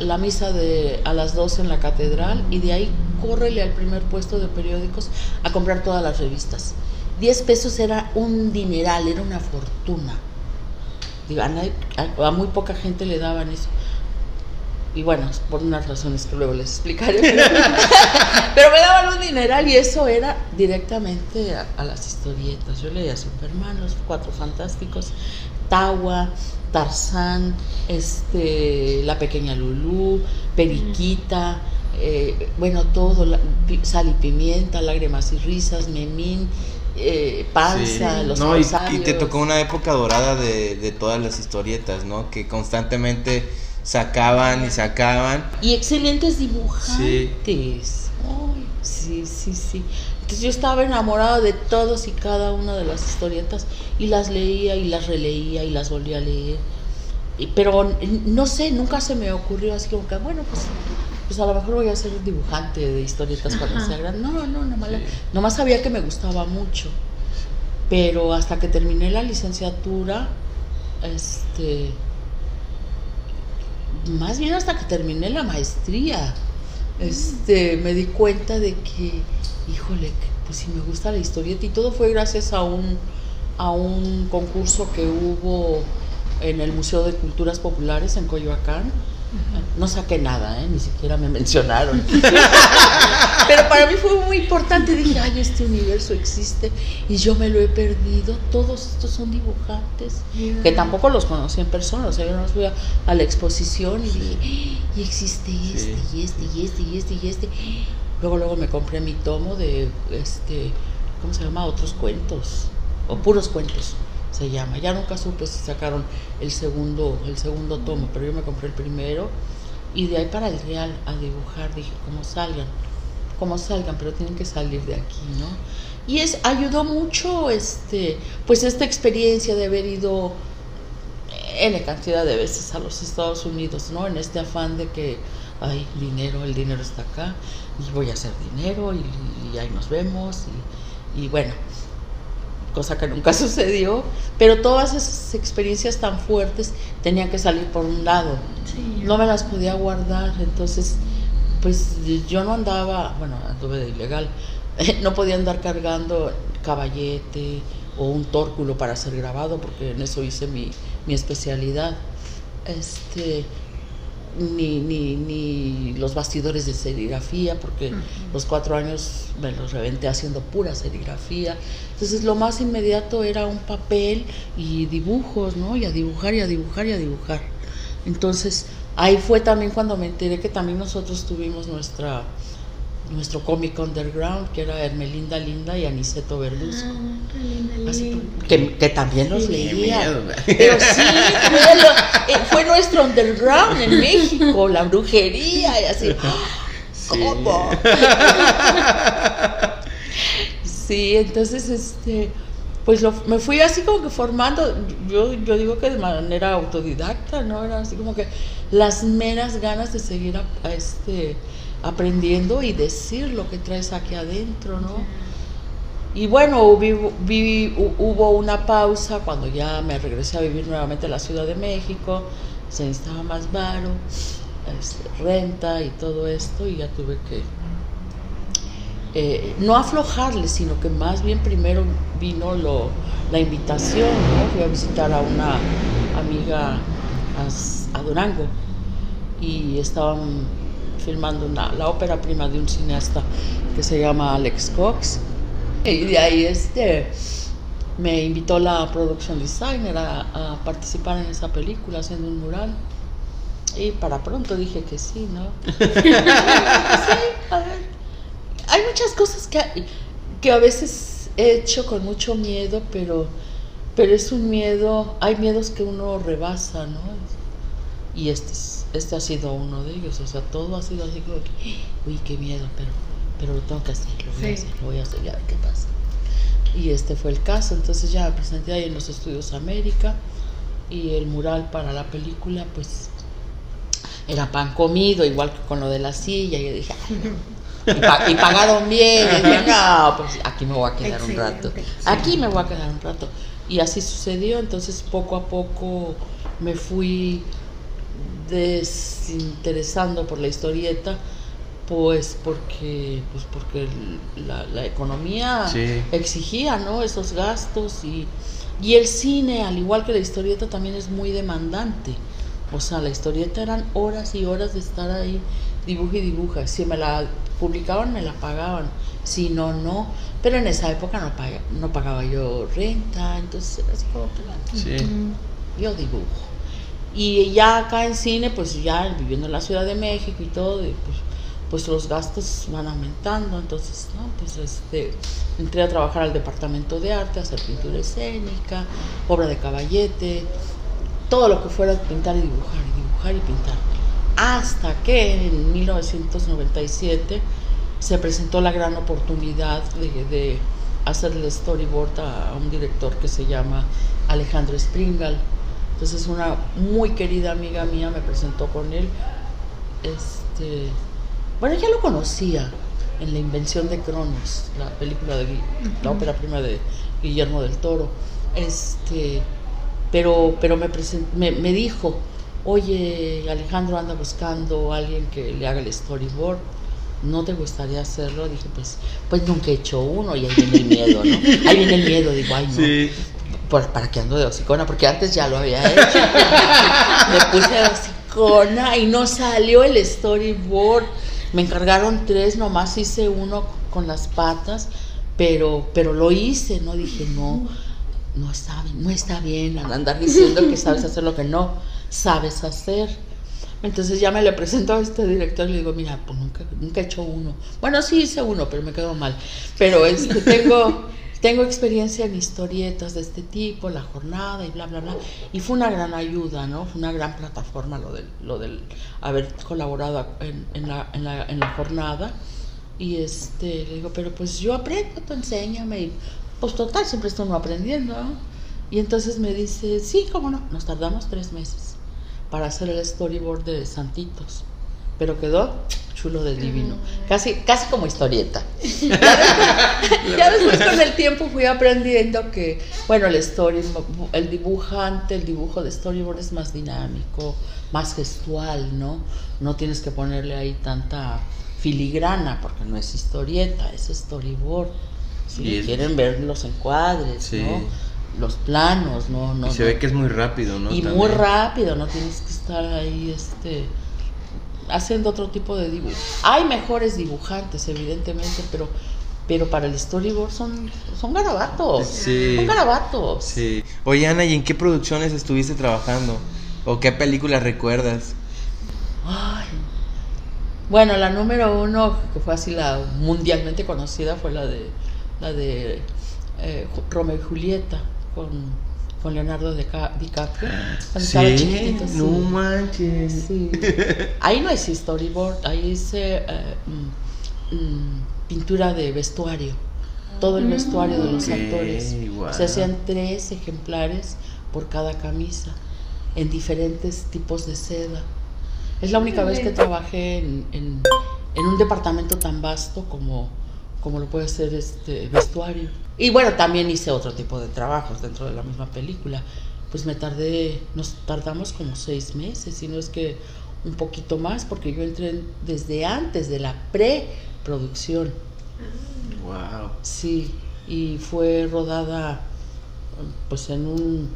la misa de a las 12 en la catedral y de ahí córrele al primer puesto de periódicos a comprar todas las revistas. 10 pesos era un dineral, era una fortuna. Digo, a, nadie- a- a muy poca gente le daban eso. Y bueno, por unas razones que luego les explicaré. Pero, pero me daban un dineral y eso era directamente a, a las historietas. Yo leía Superman, Los Cuatro Fantásticos, Tawa, Tarzán, este, La Pequeña Lulú, Periquita, eh, bueno, todo, la- Sal y Pimienta, Lágrimas y Risas, Memín, eh, Panza, Sí. Los no, y, y te tocó una época dorada de, de todas las historietas, ¿no? Que constantemente sacaban y sacaban. Y excelentes dibujantes. Ay, sí, sí, sí. Entonces yo estaba enamorada de todos y cada una de las historietas y las leía y las releía y las volvía a leer. Y- pero no sé, nunca se me ocurrió así como que, bueno, pues, pues a lo mejor voy a ser dibujante de historietas cuando Ajá. sea grande. No, no, nomás, la- Sí. nomás sabía que me gustaba mucho. Pero hasta que terminé la licenciatura, este, más bien hasta que terminé la maestría, este, me di cuenta de que, híjole, pues si me gusta la historieta y todo fue gracias a un, a un concurso que hubo en el Museo de Culturas Populares en Coyoacán. No saqué nada, ¿eh? ni siquiera me mencionaron. Pero para mí fue muy importante. Dije, ay, este universo existe y yo me lo he perdido. Todos estos son dibujantes que tampoco los conocí en persona. O sea, yo no fui a, a la exposición y dije, "Ah, y existe este, y este, y este, y este, y este. Luego, luego me compré mi tomo de, este, ¿cómo se llama? Otros cuentos, o puros cuentos se llama. Ya nunca supe si sacaron el segundo, el segundo tomo, pero yo me compré el primero y de ahí para el real a dibujar dije, como salgan, como salgan, pero tienen que salir de aquí, ¿no? Y es ayudó mucho este, pues esta experiencia de haber ido N cantidad de veces a los Estados Unidos, ¿no? En este afán de que hay dinero, el dinero está acá, y voy a hacer dinero, y, y ahí nos vemos, y, y bueno, cosa que nunca sucedió, pero todas esas experiencias tan fuertes tenían que salir por un lado, Sí. no me las podía guardar, entonces pues yo no andaba, bueno, anduve de ilegal, no podía andar cargando caballete o un tórculo para ser grabado, porque en eso hice mi, mi especialidad. Este, ni, ni, ni los bastidores de serigrafía, porque los cuatro años me los reventé haciendo pura serigrafía. Entonces lo más inmediato era un papel y dibujos, ¿no? Y a dibujar y a dibujar y a dibujar. Entonces ahí fue también cuando me enteré que también nosotros tuvimos nuestra nuestro cómic underground, que era Hermelinda Linda y Aniceto Verduzco. Ah, qué linda, Así, linda. que, que también los leía. Pero sí, fue, eh, fue nuestro underground en México, la brujería y así. ¿Cómo? Sí, entonces, este, pues lo- me fui así como que formando, yo, yo digo que de manera autodidacta, ¿no? Era así como que las meras ganas de seguir a- a este, aprendiendo y decir lo que traes aquí adentro, ¿no? Y bueno, hubo, una pausa cuando ya me regresé a vivir nuevamente a la Ciudad de México, se necesitaba más varo, renta y todo esto, y ya tuve que eh, no aflojarle, sino que más bien primero vino lo, la invitación, ¿no? Fui a visitar a una amiga a, a Durango y estaban filmando una- la ópera prima de un cineasta que se llama Alex Cox. Y de ahí este, me invitó la production designer a, a participar en esa película haciendo un mural. Y para pronto dije que sí, ¿no? sí, a ver. Hay muchas cosas que, que a veces he hecho con mucho miedo, pero, pero es un miedo, hay miedos que uno rebasa, ¿no? Y este, es- este ha sido uno de ellos, o sea, todo ha sido así como que, uy, qué miedo, pero, pero lo tengo que hacer, lo voy a hacer, lo voy a hacer, ya ver qué pasa. Y este fue el caso, entonces ya me presenté ahí en los estudios América y el mural para la película, pues era pan comido, igual que con lo de la silla, y yo dije, y, pa- y pagaron bien, y dije, no, pues aquí me voy a quedar un rato, aquí me voy a quedar un rato. Y así sucedió, entonces poco a poco me fui desinteresando por la historieta, pues porque, pues porque la, la economía Sí. exigía ¿no? esos gastos y, y el cine, al igual que la historieta, también es muy demandante. O sea, la historieta eran horas y horas de estar ahí, dibuja y dibuja. Si me la publicaban, me la pagaban. Si no, no. Pero en esa época no, paga- no pagaba yo renta, entonces era así como que Sí. yo dibujo. Y ya acá en cine, pues ya viviendo en la Ciudad de México y todo, pues, pues los gastos van aumentando. Entonces, ¿no? Pues este, entré a trabajar al departamento de arte, a hacer pintura escénica, obra de caballete, todo lo que fuera pintar y dibujar, y dibujar y pintar. Hasta que en 1997 se presentó la gran oportunidad de, de hacerle storyboard a, a un director que se llama Alejandro Springal. Entonces una muy querida amiga mía me presentó con él. Este, bueno, ya lo conocía en La Invención de Cronos, la película de la ópera prima de Guillermo del Toro. Este, pero, pero me, presen- me, me dijo, oye, Alejandro anda buscando a alguien que le haga el storyboard. ¿No te gustaría hacerlo? Dije, pues, pues nunca he hecho uno y ahí viene el miedo, ¿no? Ahí viene el miedo, digo, ay, no. Sí. Por- ¿Para qué ando de hocicona? Porque antes ya lo había hecho. Me puse de hocicona y no salió el storyboard. Me encargaron tres, nomás hice uno con las patas, pero, pero lo hice, ¿no? Dije, no, no está bien, no está bien andar diciendo que sabes hacer lo que no sabes hacer. Entonces ya me le presento a este director y le digo, mira, pues nunca, nunca he hecho uno. Bueno, sí hice uno, pero me quedó mal. Pero este, tengo, tengo experiencia en historietas de este tipo, la jornada y bla, bla, bla. Y fue una gran ayuda, ¿no? Fue una gran plataforma lo del, lo del haber colaborado en, la, en, la, en la jornada. Y este, le digo, pero pues yo aprendo, tú enséñame. Y pues total, siempre estoy aprendiendo. Y entonces me dice, sí, cómo no, nos tardamos tres meses para hacer el storyboard de Santitos. Pero quedó chulo de divino. Casi, casi como historieta. Ya después, ya después con el tiempo fui aprendiendo que, bueno, el story, el dibujante, el dibujo de storyboard es más dinámico, más gestual, ¿no? No tienes que ponerle ahí tanta filigrana, porque no es historieta, es storyboard. Si Y es- quieren ver los encuadres, Sí. ¿no? Los planos, no, no. y se no. ve que es muy rápido, ¿no? Y También. muy rápido, no tienes que estar ahí este haciendo otro tipo de dibujo. Hay mejores dibujantes, evidentemente, pero pero para el storyboard son son garabatos. Sí. Son garabatos. Sí. Oye, Ana, ¿y en qué producciones estuviste trabajando? ¿O qué películas recuerdas? Ay. Bueno, la número uno, que fue así la mundialmente conocida, fue la de la de eh, Romeo y Julieta con, con Leonardo Dica- DiCaprio. Cuando estaba chiquitito, sí. no manches. Sí. Ahí no hice storyboard, ahí hice eh, mm, mm, pintura de vestuario. Todo el vestuario de los actores. Se hacían tres ejemplares por cada camisa, en diferentes tipos de seda. Es la única vez que trabajé en, en- en un departamento tan vasto como, como lo puede ser este vestuario. Y bueno, también hice otro tipo de trabajos dentro de la misma película. Pues me tardé, nos tardamos como seis meses, si no es que un poquito más, porque yo entré desde antes de la preproducción. Wow. Sí, y fue rodada pues en un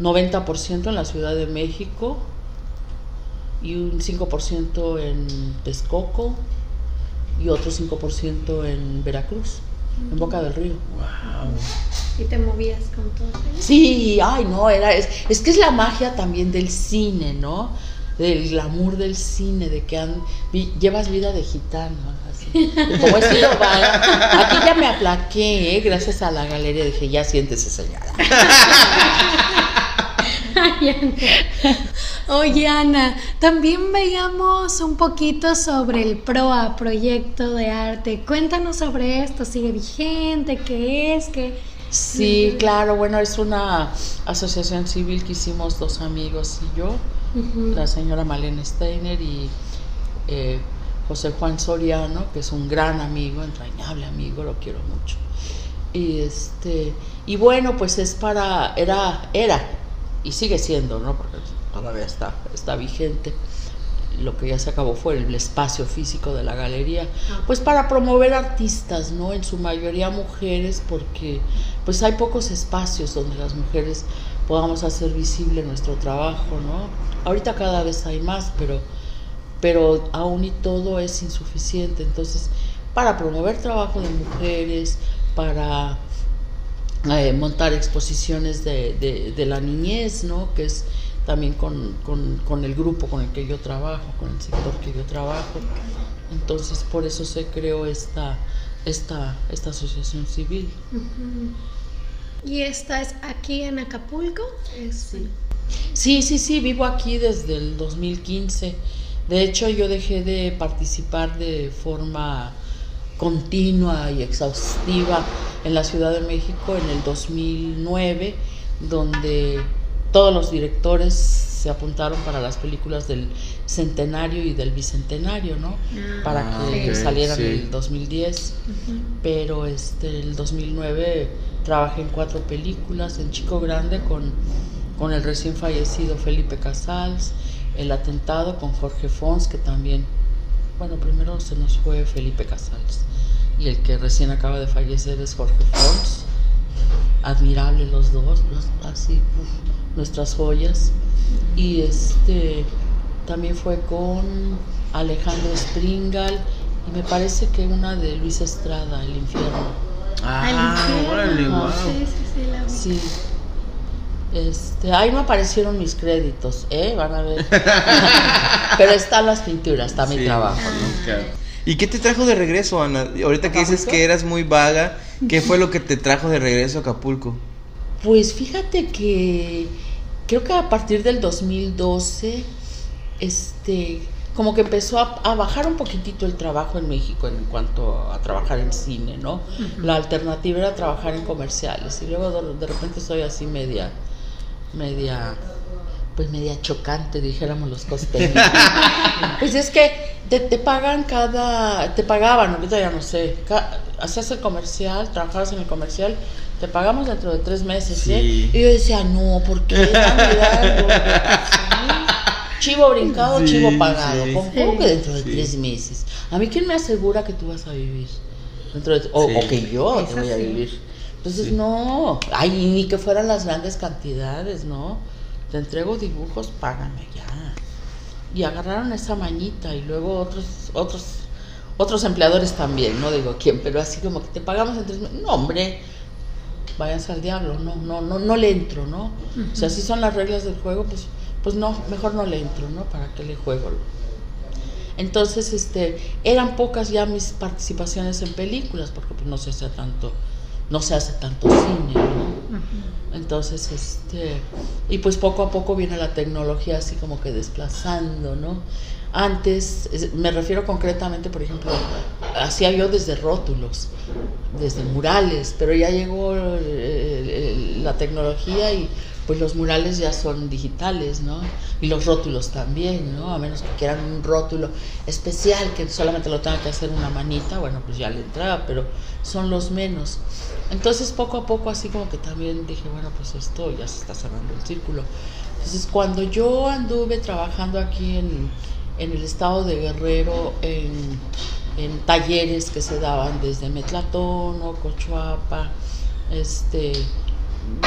90% en la Ciudad de México y un 5% en Texcoco y otro 5% en Veracruz, en Boca del Río. Wow. Y te movías con todo. eso. Sí, ay no, era, es, es que es la magia también del cine, ¿no? Del glamour del cine, de que han- vi- llevas vida de gitano. así. Como he sido, va- aquí ya me aplaqué, ¿eh? gracias a la galería, dije, ya siéntese señora. Ay, Ana. Oye, Ana, también veíamos un poquito sobre el PROA, Proyecto de Arte. Cuéntanos sobre esto, ¿sigue vigente? ¿Qué es? ¿Qué? Sí, claro, bueno, es una asociación civil que hicimos dos amigos y yo, la señora Malena Steiner y eh, José Juan Soriano, que es un gran amigo, entrañable amigo, lo quiero mucho. Y este, y bueno, pues es para, era, era, y sigue siendo, ¿no? Porque todavía está, está vigente. Lo que ya se acabó fue el espacio físico de la galería, pues para promover artistas, ¿no? En su mayoría mujeres, porque pues hay pocos espacios donde las mujeres podamos hacer visible nuestro trabajo, ¿no? Ahorita cada vez hay más, pero pero aún y todo es insuficiente. Entonces, para promover trabajo de mujeres, para eh, montar exposiciones de, de- de la niñez, ¿no? Que es también con, con- con el grupo con el que yo trabajo, con el sector que yo trabajo. Entonces, por eso se creó esta, esta, esta asociación civil. ¿Y esta es aquí en Acapulco? Es- Sí, sí, sí, vivo aquí desde el 2015. De hecho, yo dejé de participar de forma continua y exhaustiva en la Ciudad de México en el 2009, donde todos los directores se apuntaron para las películas del centenario y del bicentenario, ¿no? Para Ah, que ok, salieran sí. en el 2010 pero este el 2009 trabajé en cuatro películas en Chico Grande con, con el recién fallecido Felipe Casals, El atentado con Jorge Fons que también bueno primero se nos fue Felipe Casals y el que recién acaba de fallecer es Jorge Fons admirable los dos los- así uf, nuestras joyas y este también fue con Alejandro Springal y me parece que una de Luis Estrada, El infierno. Ah, infierno. órale, wow. Sí, sí, sí, la vi. Sí. Este, ahí no aparecieron mis créditos, ¿eh? Van a ver. Pero están las pinturas, está mi Sí. trabajo. Claro. ¿Y qué te trajo de regreso, Ana? Ahorita que dices que eras muy vaga, ¿qué fue lo que te trajo de regreso a Acapulco? Pues fíjate que creo que a partir del 2012, este, como que empezó a, a bajar un poquitito el trabajo en México en cuanto a trabajar en cine, ¿no? La alternativa era trabajar en comerciales y luego de, de repente soy así media, media, pues media chocante, dijéramos los costeños. pues es que te, te pagan cada, te pagaban, ahorita ya no sé, ca- hacías el comercial, trabajabas en el comercial, te pagamos dentro de tres meses, Sí. ¿eh? Y yo decía, no, ¿por qué? Dame algo". Chivo brincado, Sí, chivo pagado. sí. ¿Cómo, cómo que dentro de Sí. tres meses? A mí, ¿quién me asegura que tú vas a vivir? Dentro de, o, Sí. o que yo te voy a vivir. Entonces, Sí. no. Ay, ni que fueran las grandes cantidades, ¿no? Te entrego dibujos, págame ya. Y agarraron esa mañita y luego otros, otros, otros empleadores también, no digo quién, pero así como que te pagamos en tres. No, hombre, váyanse al diablo, no, no, no, no le entro, ¿no? O sea, si son las reglas del juego, pues, pues no, mejor no le entro, ¿no? ¿Para qué le juego? Entonces, este, eran pocas ya mis participaciones en películas, porque pues, no se hace tanto, no se hace tanto cine, ¿no? Entonces, este, y pues poco a poco viene la tecnología así como que desplazando, ¿no? Antes, es- me refiero concretamente, por ejemplo, hacía yo desde rótulos, desde murales, pero ya llegó el- el- la tecnología y pues los murales ya son digitales, ¿no? Y los rótulos también, ¿no? A menos que quieran un rótulo especial que solamente lo tenga que hacer una manita, bueno, pues ya le entraba, pero son los menos. Entonces poco a poco así como que también dije, bueno, pues esto ya se está cerrando el círculo. Entonces cuando yo anduve trabajando aquí en, en el estado de Guerrero, en, en talleres que se daban desde Metlatón Cochuapa, este,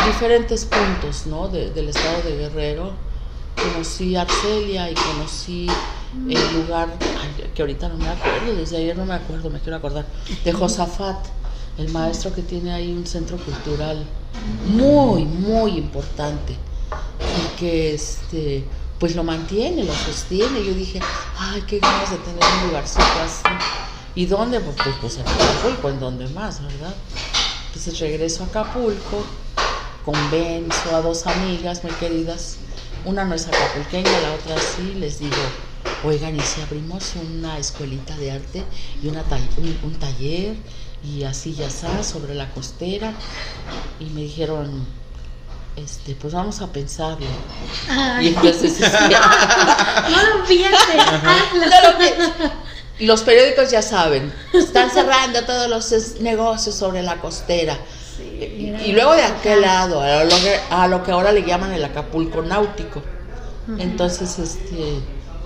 diferentes puntos ¿no? de- del estado de Guerrero. Conocí Arcelia y conocí el lugar, ay, que ahorita no me acuerdo, desde ayer no me acuerdo, me quiero acordar, de Josafat, el maestro que tiene ahí un centro cultural muy, muy importante y que este pues lo mantiene, lo sostiene. Yo dije, ay, qué ganas de tener un lugarcito así. ¿Y dónde? Pues, pues, pues en Acapulco, en donde más, ¿verdad? Entonces regreso a Acapulco, convenzo a dos amigas muy queridas. Una no es acapulqueña, la otra sí, les digo, oigan, ¿y si abrimos una escuelita de arte y una ta- un, un taller y así ya está, sobre la costera? Y me dijeron, este, pues vamos a pensarlo. Ay, Y entonces decía, no lo pienses. hazlo. Claro que- los periódicos ya saben, están cerrando todos los negocios sobre la costera. Y, era y luego de aquel lado, a lo, que, a lo que ahora le llaman el Acapulco náutico. Entonces, este,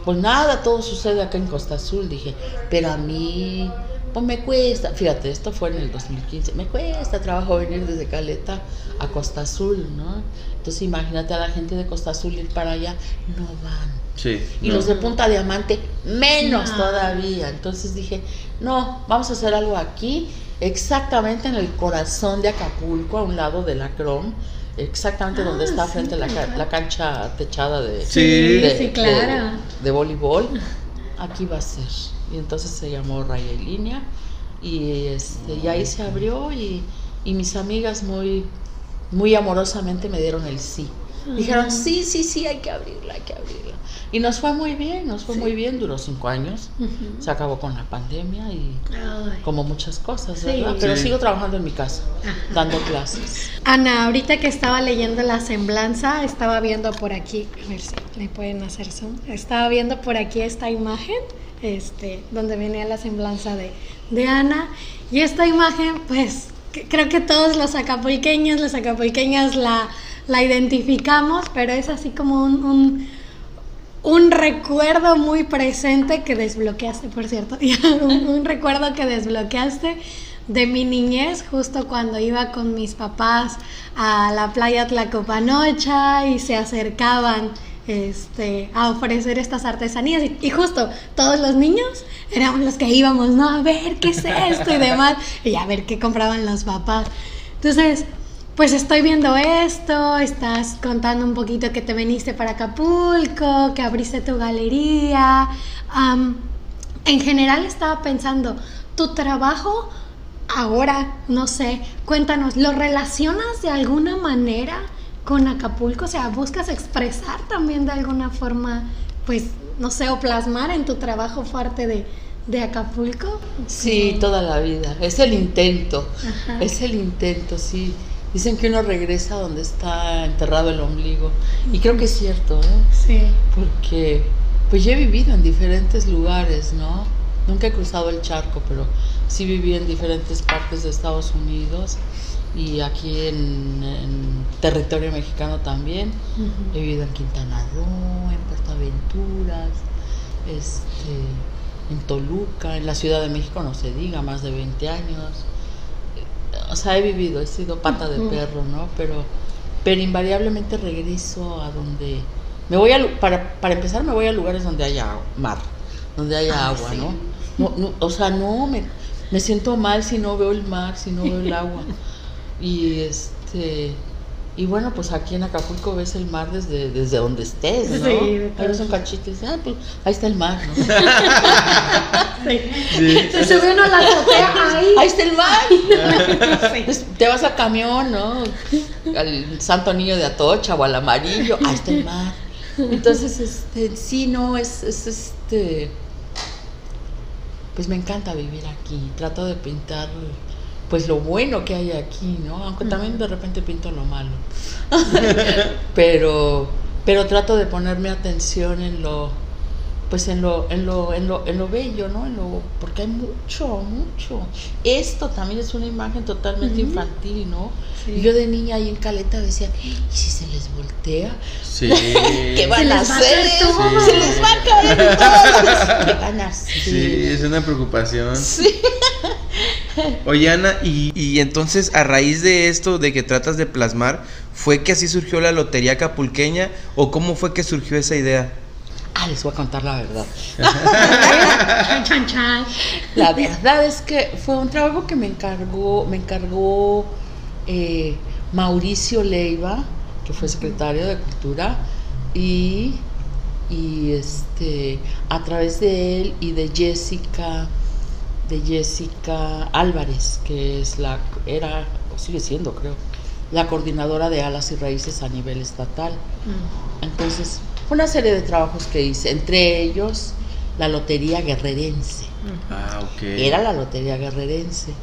pues nada, todo sucede acá en Costa Azul, dije, pero a mí, pues me cuesta, fíjate, esto fue en el 2015, me cuesta trabajo venir desde Caleta a Costa Azul, ¿no? Entonces imagínate a la gente de Costa Azul ir para allá, no van. Sí. Y los de Punta Diamante, menos No. todavía. Entonces dije, no, vamos a hacer algo aquí, exactamente en el corazón de Acapulco, a un lado de la Crom, exactamente donde Ah, está sí, frente a la, ca- claro. la cancha techada de, Sí, de, sí, claro. de- de voleibol. Aquí va a ser. Y entonces se llamó Raya y Línea. Y, este, y ahí se abrió y, y mis amigas muy, muy amorosamente me dieron el sí. Dijeron, sí, sí, sí, hay que abrirla, hay que abrirla. Y nos fue muy bien, nos fue muy bien, duró cinco años. Ujú. Se acabó con la pandemia y Ay. como muchas cosas, Sí. ¿verdad? Pero Sí. sigo trabajando en mi casa, Ajá. dando clases. Ana, ahorita que estaba leyendo la semblanza, estaba viendo por aquí, a ver si le pueden hacer zoom, estaba viendo por aquí esta imagen, este, donde venía la semblanza de, de Ana, y esta imagen, pues, que- creo que todos los acapulqueños, las acapulqueñas la, la identificamos, pero es así como un, un, recuerdo muy presente que desbloqueaste, por cierto, un, un recuerdo que desbloqueaste de mi niñez, justo cuando iba con mis papás a la playa Tlacopanocha y se acercaban este, a ofrecer estas artesanías. Y, y justo todos los niños éramos los que íbamos, ¿no? A ver qué es esto y demás, y a ver qué compraban los papás. Entonces, pues estoy viendo esto, estás contando un poquito que te viniste para Acapulco, que abriste tu galería. en general estaba pensando, tu trabajo ahora, no sé, cuéntanos, ¿lo relacionas de alguna manera con Acapulco? O sea, ¿buscas expresar también de alguna forma, pues, no sé, o plasmar en tu trabajo parte de, de Acapulco? Sí, toda la vida. Es el intento. Ajá. Es el intento, sí. Dicen que uno regresa donde está enterrado el ombligo. Y creo que es cierto, ¿eh? Sí. Porque pues yo he vivido en diferentes lugares, ¿no? Nunca he cruzado el charco, pero sí viví en diferentes partes de Estados Unidos y aquí en, en territorio mexicano también. He vivido en Quintana Roo, en Puerto Aventuras, este, en Toluca, en la Ciudad de México, no se diga, más de 20 años. Sea, he vivido, he sido pata de perro, ¿no? Pero, pero invariablemente regreso a donde... Me voy a, para, para empezar, me voy a lugares donde haya mar, donde haya Ah, agua, sí. ¿no? No, no, O sea, no, me, me siento mal si no veo el mar, si no veo el agua. Y este Y bueno, pues aquí en Acapulco ves el mar desde, desde donde estés, ¿no? Sí, Ahí ves un cachito y dices, ah, pues ahí está el mar, ¿no? Sí. Se sube uno a la azotea ahí. ahí está el mar. Sí. Pues, te vas a camión, ¿no? Al Santo Niño de Atocha o al Amarillo, ahí está el mar. Entonces, este, sí, no, es, es este. Pues me encanta vivir aquí. Trato de pintar, pues lo bueno que hay aquí, ¿no? Aunque también de repente pinto lo malo. pero, pero trato de ponerme atención en lo, pues en lo, en lo, en lo, en lo bello, ¿no? En lo, porque hay mucho, mucho. Esto también es una imagen totalmente infantil, ¿no? Sí. Y Yo de niña ahí en Caleta decía, ¿y si se les voltea? Sí. ¿Qué van a va a hacer? todo. Se les va a caer todo. ¿Qué van a hacer? Sí, es una preocupación. Sí. Oye, Ana, y, y entonces a raíz de esto, de que tratas de plasmar, ¿fue que así surgió la lotería capulqueña o cómo fue que surgió esa idea? Ah, les voy a contar la verdad. La verdad es que fue un trabajo que me encargó, me encargó eh, Mauricio Leiva, que fue secretario de Cultura, y, y este, a través de él y de Jessica, de Jessica Álvarez, que es la, era, o sigue siendo creo, la coordinadora de alas y raíces a nivel estatal. Mm. Entonces, una serie de trabajos que hice, entre ellos la Lotería Guerrerense. Ah, ok. Era la Lotería Guerrerense,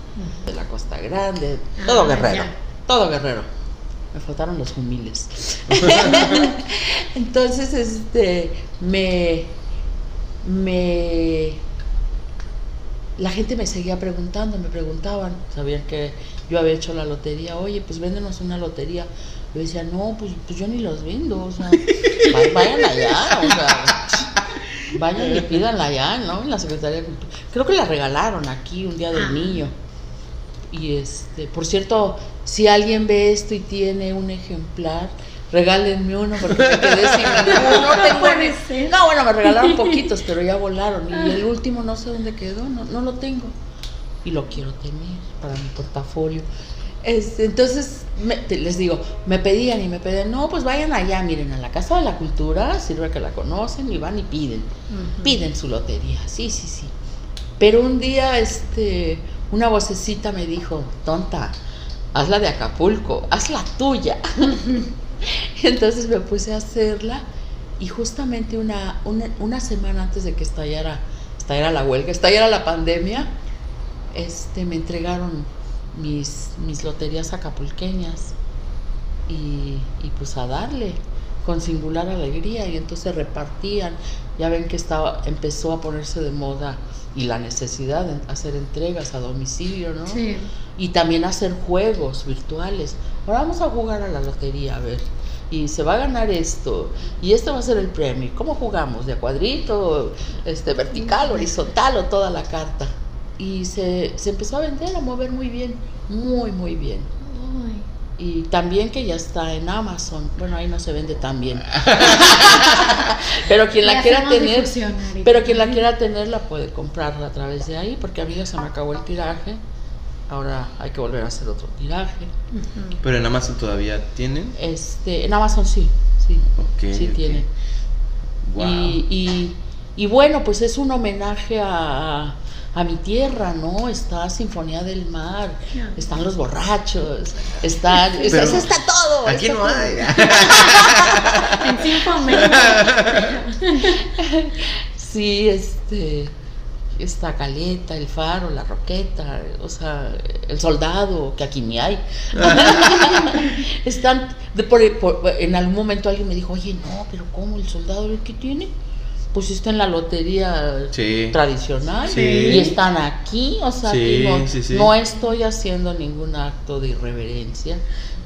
de la Costa Grande, todo Ah, guerrero, ya. todo guerrero. Me faltaron los humiles. Entonces, este, me, me, la gente me seguía preguntando, me preguntaban, sabían que yo había hecho la lotería, oye, pues véndenos una lotería. Yo decía, no, pues, pues yo ni los vendo, o sea, va- vayan allá, o sea, vayan y pídanla allá, ¿no? En la Secretaría de Cultura. Creo que la regalaron aquí un día del Ah. niño. Y este, por cierto, si alguien ve esto y tiene un ejemplar, regálenme uno porque me quedé sin ninguno. No, tengo no, bueno, me regalaron poquitos, pero ya volaron. Y el último no sé dónde quedó, no, no lo tengo. Y lo quiero tener para mi portafolio. Este, entonces, me- te- les digo, me pedían y me pedían, no, pues vayan allá, miren, a la Casa de la Cultura, sirve que la conocen y van y piden piden su lotería, sí, sí, sí. Pero un día, este, una vocecita me dijo, tonta, hazla de Acapulco, haz la tuya. Entonces me puse a hacerla y justamente una, una, una semana antes de que estallara, estallara la huelga, estallara la pandemia, este, me entregaron mis, mis loterías acapulqueñas y, y pues a darle con singular alegría. Y entonces repartían. Ya ven que estaba empezó a ponerse de moda y la necesidad de hacer entregas a domicilio no Sí. y también hacer juegos virtuales. Ahora vamos a jugar a la lotería a ver. Y se va a ganar esto. Y esto va a ser el premio. Cómo jugamos de a cuadrito este vertical horizontal o toda la carta y se, se empezó a vender a mover muy bien muy muy bien Ay. y también que ya está en Amazon. Bueno, ahí no se vende tan bien. pero quien la quiera tener, pero quien la quiera tener la puede comprar a través de ahí, porque a mí ya se me acabó el tiraje. Ahora hay que volver a hacer otro tiraje. Pero en Amazon todavía tienen. Este, en Amazon sí, sí, sí ok. tiene. Wow. Y, y, y bueno, pues es un homenaje a, a mi tierra, ¿no? Está Sinfonía del Mar, están los borrachos, está, está, Pero está todo. Aquí está no todo. hay. En cinco meses. Sí, este, está Caleta, el Faro, la Roqueta, o sea, el Soldado, que aquí ni hay. Están, de por- por- en algún momento alguien me dijo, oye, no, pero ¿cómo el Soldado qué tiene? Pues está en la lotería Sí. tradicional Sí. y están aquí, o sea, Sí, no, sí, sí. no estoy haciendo ningún acto de irreverencia,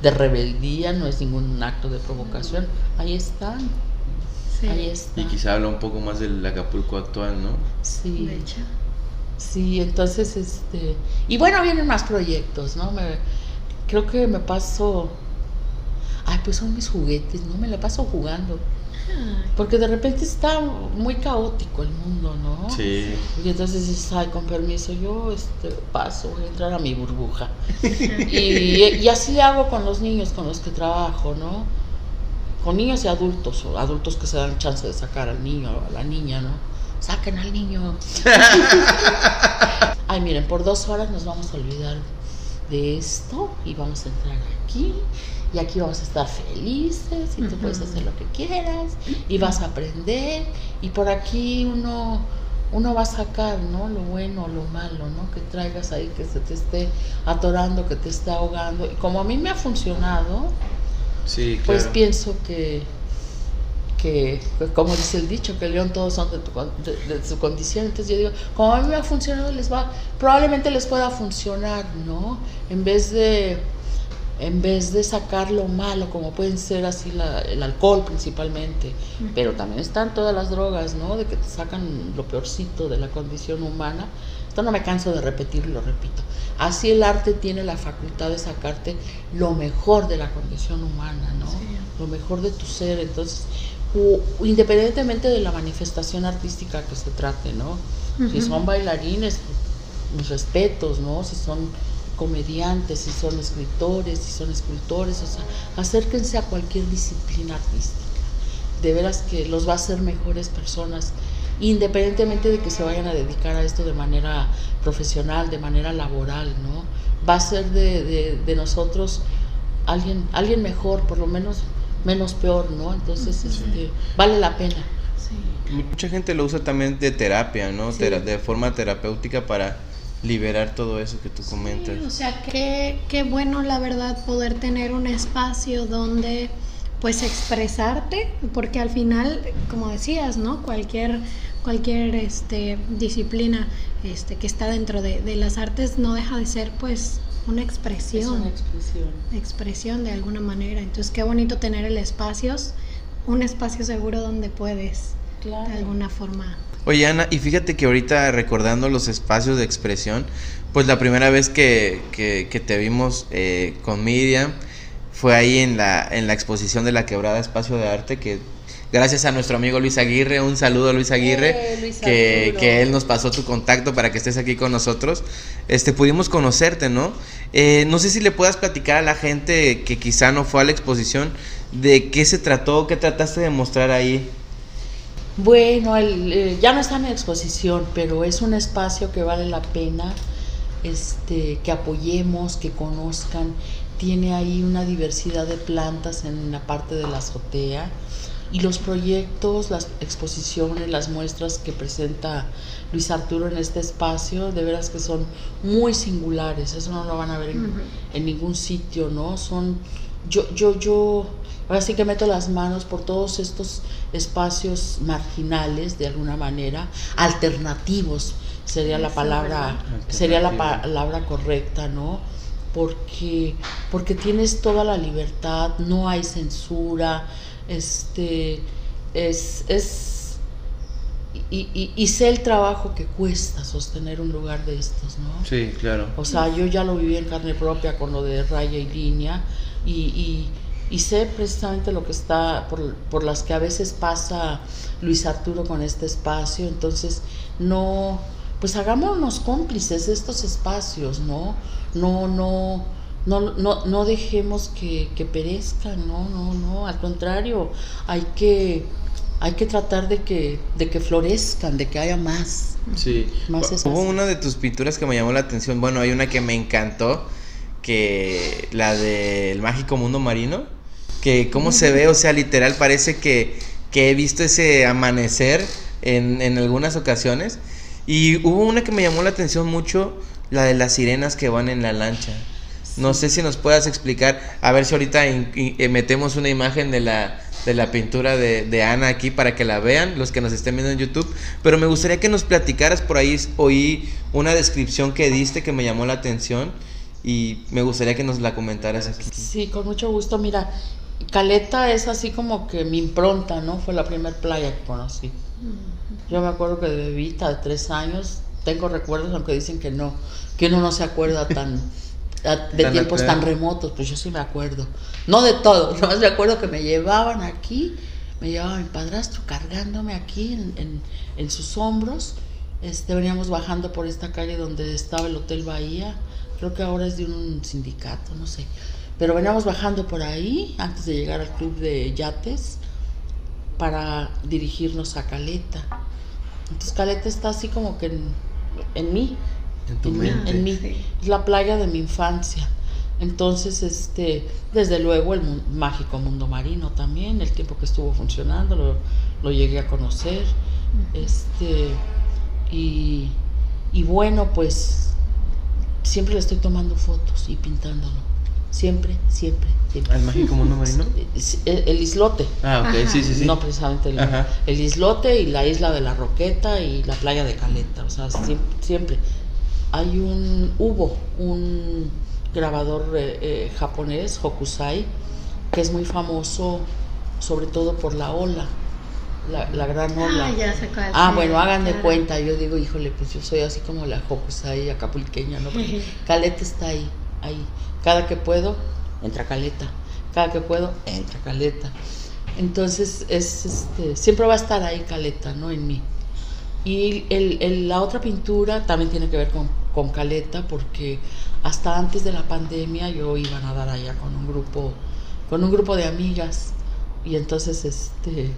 de rebeldía, no es ningún acto de provocación, ahí están, Sí. ahí están. Y quizá habla un poco más del Acapulco actual, ¿no? Sí. De hecho. Sí, entonces, este, y bueno, vienen más proyectos, ¿no? Me, creo que me paso, ay, pues son mis juguetes, ¿no? Me la paso jugando. Porque de repente está muy caótico el mundo, ¿no? Sí. Y entonces dices, ay, con permiso, yo este, paso, voy a entrar a mi burbuja. y, y así le hago con los niños con los que trabajo, ¿no? Con niños y adultos, o adultos que se dan chance de sacar al niño o a la niña, ¿no? Saquen al niño. ay, miren, por dos horas nos vamos a olvidar de esto y vamos a entrar aquí y aquí vamos a estar felices y tú puedes hacer lo que quieras y vas a aprender y por aquí uno uno va a sacar, ¿no? Lo bueno, lo malo, ¿no? Que traigas ahí, que se te esté atorando, que te esté ahogando. Y como a mí me ha funcionado, Sí, pues claro. pienso que, que, pues, como dice el dicho, que el león todos son de, tu de- de su condición. Entonces yo digo, como a mí me ha funcionado, les va, probablemente les pueda funcionar, ¿no? En vez de, en vez de sacar lo malo, como pueden ser así la- el alcohol principalmente, pero también están todas las drogas, ¿no? De que te sacan lo peorcito de la condición humana. Esto no me canso de repetir, lo repito. Así el arte tiene la facultad de sacarte lo mejor de la condición humana, ¿no? Lo mejor de tu ser. Entonces, independientemente de la manifestación artística que se trate, ¿no? Si son bailarines, mis respetos, ¿no? Si son comediantes, si son escritores, si son escultores, o sea, acérquense a cualquier disciplina artística. De veras que los va a hacer mejores personas, independientemente de que se vayan a dedicar a esto de manera profesional, de manera laboral, ¿no? Va a ser de, de- de nosotros alguien, alguien mejor, por lo menos menos peor, ¿no? Entonces, este, vale la pena. Mucha gente lo usa también de terapia, ¿no? Sí. Tera- de forma terapéutica para liberar todo eso que tú comentas. Sí, o sea, qué, qué bueno la verdad poder tener un espacio donde pues expresarte, porque al final, como decías, ¿no? Cualquier, cualquier este, disciplina este, que está dentro de, de las artes no deja de ser pues una Es expresión, una expresión. expresión de alguna manera. Entonces, qué bonito tener el espacio, un espacio seguro donde puedes Claro. de alguna forma. Oye, Ana, y fíjate que ahorita recordando los espacios de expresión, pues la primera vez que, que- que te vimos eh, con Miriam fue ahí en la, en la exposición de la Quebrada Espacio de Arte, que gracias a nuestro amigo Luis Aguirre, un saludo a Luis Aguirre, Eh, Luis que, que él nos pasó tu contacto para que estés aquí con nosotros, este, pudimos conocerte, ¿no? Eh, no sé si le puedas platicar a la gente que quizá no fue a la exposición, de qué se trató, qué trataste de mostrar ahí. Bueno, el, eh, ya no está en exposición, pero es un espacio que vale la pena este, que apoyemos, que conozcan. Tiene ahí una diversidad de plantas en la parte de la azotea y los proyectos, las exposiciones, las muestras que presenta Luis Arturo en este espacio, de veras que son muy singulares. Eso no lo van a ver en, en ningún sitio, ¿no? Son yo, yo, yo, ahora sí que meto las manos por todos estos espacios marginales, de alguna manera, alternativos, sería la palabra, sería la palabra correcta, ¿no? Porque, porque tienes toda la libertad, no hay censura, este, es, es, y, y- y sé el trabajo que cuesta sostener un lugar de estos, ¿no? Sí, claro. O sea, yo ya lo viví en carne propia con lo de raya y línea y, y- sé precisamente lo que está, por, por las que a veces pasa Luis Arturo con este espacio, entonces no, pues hagámonos cómplices de estos espacios, ¿no? No, no, no, no, no dejemos que, que perezcan, no, no, no, al contrario, hay que, hay que tratar de que, de que florezcan, de que haya más. Sí. Más. Hubo una de tus pinturas que me llamó la atención. Bueno, hay una que me encantó, que la del mágico mundo marino, que cómo se ve, o sea, literal parece que, que he visto ese amanecer en, en algunas ocasiones. Y hubo una que me llamó la atención mucho, la de las sirenas que van en la lancha. No sé si nos puedas explicar, a ver si ahorita in- in- eh, metemos una imagen de la, de la pintura de, de Ana aquí para que la vean, los que nos estén viendo en YouTube, pero me gustaría que nos platicaras por ahí, oí una descripción que diste que me llamó la atención y me gustaría que nos la comentaras aquí. Sí, con mucho gusto. Mira, Caleta es así como que mi impronta, ¿no? Fue la primera playa que conocí. Yo me acuerdo que de bebita, de tres años, tengo recuerdos, aunque dicen que no, que uno no se acuerda tan de Tan tiempos tan remotos, pues yo sí me acuerdo. No de todo, nomás me acuerdo que me llevaban aquí, me llevaba mi padrastro cargándome aquí en, en, en sus hombros. Este, veníamos bajando por esta calle donde estaba el Hotel Bahía, creo que ahora es de un sindicato, no sé. Pero veníamos bajando por ahí antes de llegar al club de yates para dirigirnos a Caleta. Entonces Caleta está así como que en, en mí, En tu en mí, en mí. Sí. Es la playa de mi infancia. Entonces, este, desde luego el mu- mágico mundo marino también, el tiempo que estuvo funcionando, lo, lo llegué a conocer. Este, y, y bueno, pues siempre le estoy tomando fotos y pintándolo. Siempre, siempre, siempre. ¿Al mágico mundo marino? El, el islote. Ah, ok, Ajá. sí, sí, sí. No precisamente el, Ajá. el islote y la isla de la Roqueta y la playa de Caleta. O sea, siem- siempre. Hay un, hubo un grabador eh, eh, japonés, Hokusai, que es muy famoso sobre todo por la ola, la, la gran ola. Ah, ya sé cuál. Ah, bueno, hagan de claro. cuenta, yo digo, híjole, pues yo soy así como la Hokusai acapulqueña, ¿no? Porque Caleta está ahí, ahí. Cada que puedo, entra Caleta. Cada que puedo, entra Caleta. Entonces, es, este, siempre va a estar ahí Caleta, ¿no? En mí. Y el, la otra pintura también tiene que ver con, con Caleta, porque hasta antes de la pandemia yo iba a nadar allá con un grupo, con un grupo de amigas. Y entonces este,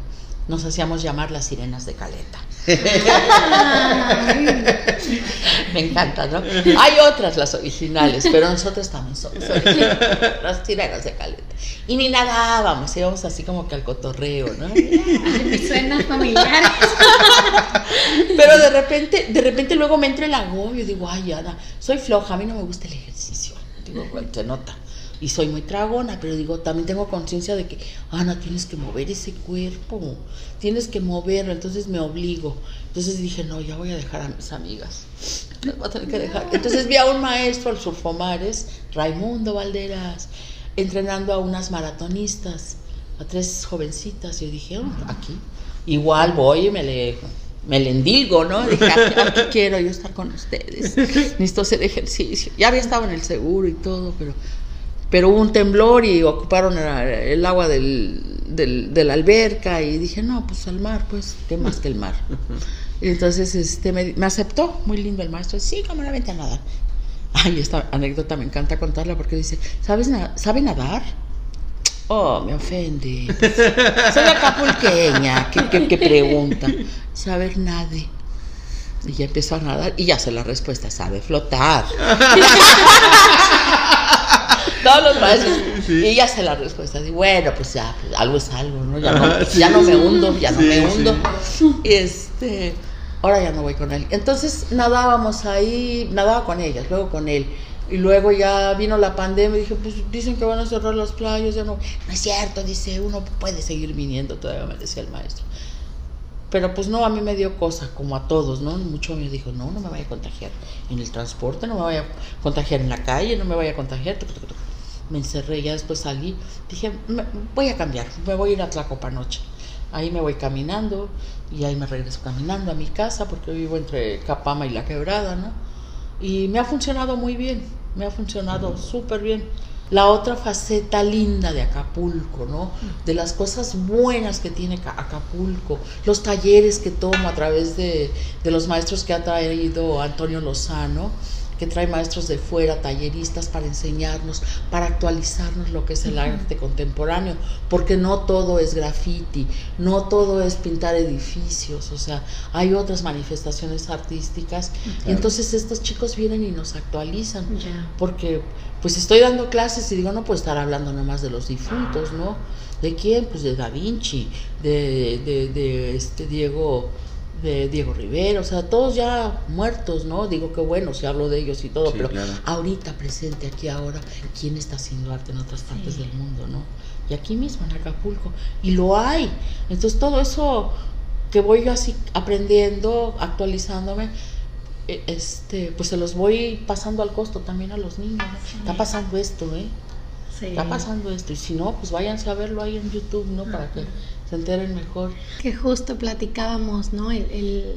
nos hacíamos llamar las sirenas de Caleta. Me encanta, ¿no? Hay otras, las originales, pero nosotros también somos originales, las sirenas de Caleta. Y ni nadábamos, íbamos así como que al cotorreo, ¿no? Ay, Suena familiar. Pero de repente, de repente luego me entra el agobio, digo, ay, Ana, soy floja, a mí no me gusta el ejercicio. Digo, bueno, se nota. Y soy muy tragona, pero digo, también tengo conciencia de que, Ana, tienes que mover ese cuerpo, tienes que moverlo, entonces me obligo. Entonces dije, no, ya voy a dejar a mis amigas. Las voy a tener que dejar. Entonces vi a un maestro, al Surfomares, Raimundo Valderas, entrenando a unas maratonistas, a tres jovencitas. Y yo dije, "Oh, aquí. Igual voy y me le, me ¿no? Dije, aquí quiero yo estar con ustedes. Necesito hacer ejercicio. Ya había estado en el seguro y todo, pero, pero hubo un temblor y ocuparon el, agua del, del- de la alberca y dije, no, pues al mar, pues, ¿qué más que el mar? Y entonces este, me, me aceptó, muy lindo el maestro, sí, como la vente a nadar. Ay, esta anécdota me encanta contarla porque dice, ¿sabes na- ¿sabe nadar? Oh, me ofende. Soy acapulqueña, ¿qué, pregunta? Saber nade. Y ya empezó a nadar y ya sé la respuesta, sabe flotar. Todos los maestros. Y ya sé la respuesta. Y bueno, pues ya, pues, algo es algo, ¿no? Ya no, sí, ya no me hundo, ya no me hundo. Este, ahora ya no voy con él. Entonces nadábamos ahí, nadaba con ellas, luego con él. Y luego ya vino la pandemia y dije, pues dicen que van a cerrar las playas, ya no. No es cierto, dice, uno puede seguir viniendo, todavía me decía el maestro. Pero pues no, a mí me dio cosa, como a todos, ¿no? Mucho me dijo, no, no me vaya a contagiar en el transporte, no me vaya a contagiar en la calle, no me vaya a contagiar. tuc, tuc, tuc. Me encerré, ya después salí, dije, "Me- voy a cambiar, me voy a ir a Tlacopanoche. Ahí me voy caminando y ahí me regreso caminando a mi casa porque vivo entre Capama y La Quebrada, ¿no? Y me ha funcionado muy bien, me ha funcionado súper bien. La otra faceta linda de Acapulco, ¿no? De las cosas buenas que tiene Ca- Acapulco, los talleres que tomo a través de, de los maestros que ha traído Antonio Lozano, que trae maestros de fuera, talleristas para enseñarnos, para actualizarnos lo que es el arte contemporáneo, porque no todo es graffiti, no todo es pintar edificios, o sea, hay otras manifestaciones artísticas. Y entonces estos chicos vienen y nos actualizan porque pues estoy dando clases y digo, no puedo estar hablando nomás de los difuntos, ¿no? ¿De quién? Pues de Da Vinci, de, de, de este Diego, de Diego Rivera, o sea, todos ya muertos, ¿no? Digo que bueno, si hablo de ellos y todo, Sí, pero claro. ahorita presente aquí ahora, ¿quién está haciendo arte en otras partes del mundo, no? Y aquí mismo en Acapulco, y lo hay. Entonces todo eso que voy yo así aprendiendo, actualizándome, eh, este, pues se los voy pasando al costo también a los niños. ¿no? Está pasando esto, ¿eh? Sí. Está pasando esto. Y si no, pues váyanse a verlo ahí en YouTube, ¿no? Para que se enteren mejor. Que justo platicábamos, ¿no? El, el,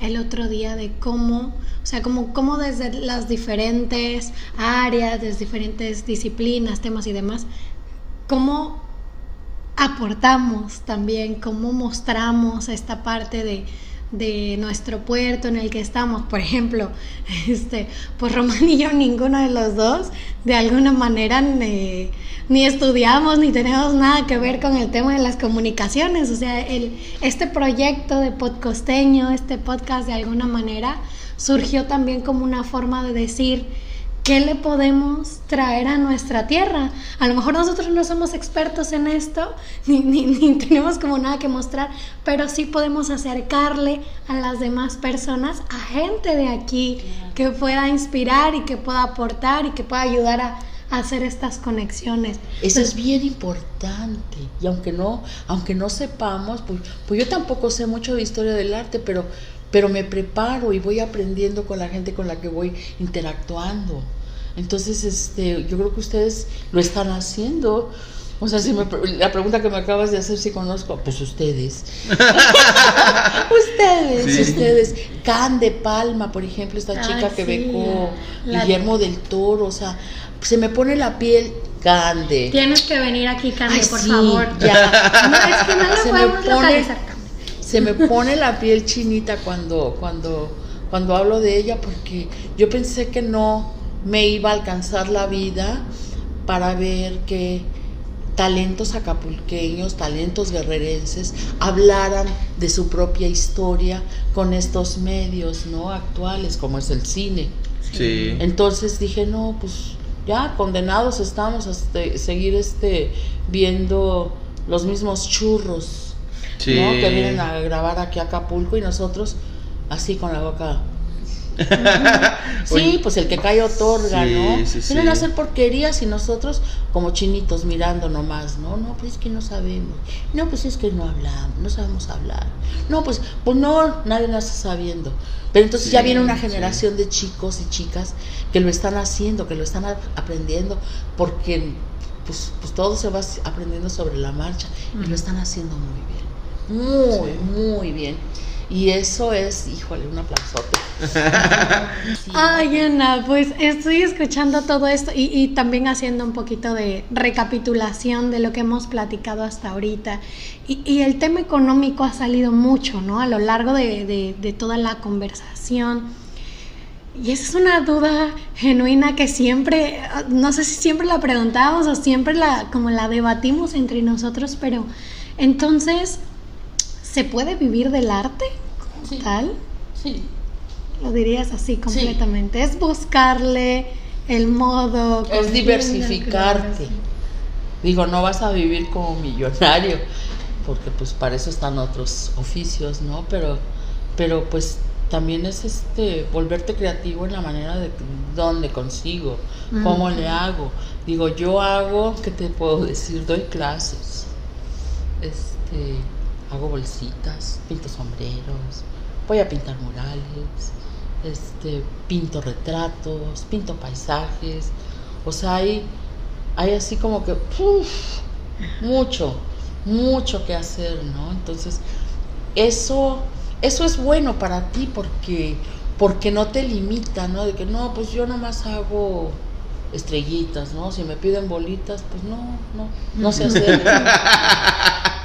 el otro día de cómo, o sea, como, cómo desde las diferentes áreas, desde diferentes disciplinas, temas y demás, cómo aportamos también, cómo mostramos esta parte de, de nuestro puerto en el que estamos. Por ejemplo, este, pues Román y yo, ninguno de los dos, de alguna manera ni estudiamos ni tenemos nada que ver con el tema de las comunicaciones. O sea, este proyecto de podcosteño, este podcast de alguna manera, surgió también como una forma de decir, ¿qué le podemos traer a nuestra tierra? A lo mejor nosotros no somos expertos en esto, ni, ni, tenemos como nada que mostrar, pero sí podemos acercarle a las demás personas, a gente de aquí, que pueda inspirar y que pueda aportar y que pueda ayudar a, hacer estas conexiones. Eso es bien importante. Y aunque no, aunque no sepamos, pues, pues yo tampoco sé mucho de historia del arte, pero pero me preparo y voy aprendiendo con la gente con la que voy interactuando. Entonces, este, yo creo que ustedes lo están haciendo. O sea, si me, la pregunta que me acabas de hacer, si conozco, pues ustedes. ustedes, ustedes. Can de Palma, por ejemplo, esta chica que ve con Guillermo del Toro, o sea, se me pone la piel Cande. Tienes que venir aquí, Cande, por favor. Ya. No, es que no lo podemos localizar se me pone la piel chinita cuando, cuando, cuando hablo de ella porque yo pensé que no me iba a alcanzar la vida para ver que talentos acapulqueños, talentos guerrerenses, hablaran de su propia historia con estos medios no actuales como es el cine. Sí. Entonces dije, no, pues ya condenados estamos a este, seguir este viendo los mismos churros que vienen a grabar aquí a Acapulco y nosotros así con la boca. sí, pues el que cae otorga, ¿no? Vienen a hacer porquerías y nosotros como chinitos mirando nomás, ¿no? No, pues es que no sabemos. No, pues es que no hablamos, no sabemos hablar. No, pues, pues no, nadie lo está sabiendo. Pero entonces ya viene una generación de chicos y chicas que lo están haciendo, que lo están aprendiendo, porque pues, pues todo se va aprendiendo sobre la marcha y lo están haciendo muy bien. Muy, muy bien. Y eso es, híjole, un aplausote. Ay, Ana, pues estoy escuchando todo esto y, también haciendo un poquito de recapitulación de lo que hemos platicado hasta ahorita. Y, el tema económico ha salido mucho, ¿no? A lo largo de, de, toda la conversación. Y esa es una duda genuina que siempre, no sé si siempre la preguntamos o siempre la, como la debatimos entre nosotros, pero entonces ¿Se puede vivir del arte sí. tal? Sí. Lo dirías así completamente. Es buscarle el modo. Es diversificarte. Digo, no vas a vivir como millonario, porque pues para eso están otros oficios, ¿no? Pero, pero pues también es este volverte creativo en la manera de dónde consigo, cómo le hago. Digo, yo hago, ¿qué te puedo decir? Doy clases. Este hago bolsitas, pinto sombreros, voy a pintar murales, este, pinto retratos, pinto paisajes, o sea, hay, hay así como que mucho, mucho que hacer, ¿no? Entonces, eso, eso es bueno para ti porque, porque no te limita, ¿no? De que no, pues yo nomás hago estrellitas, ¿no? Si me piden bolitas, pues no, no, no sé hacer.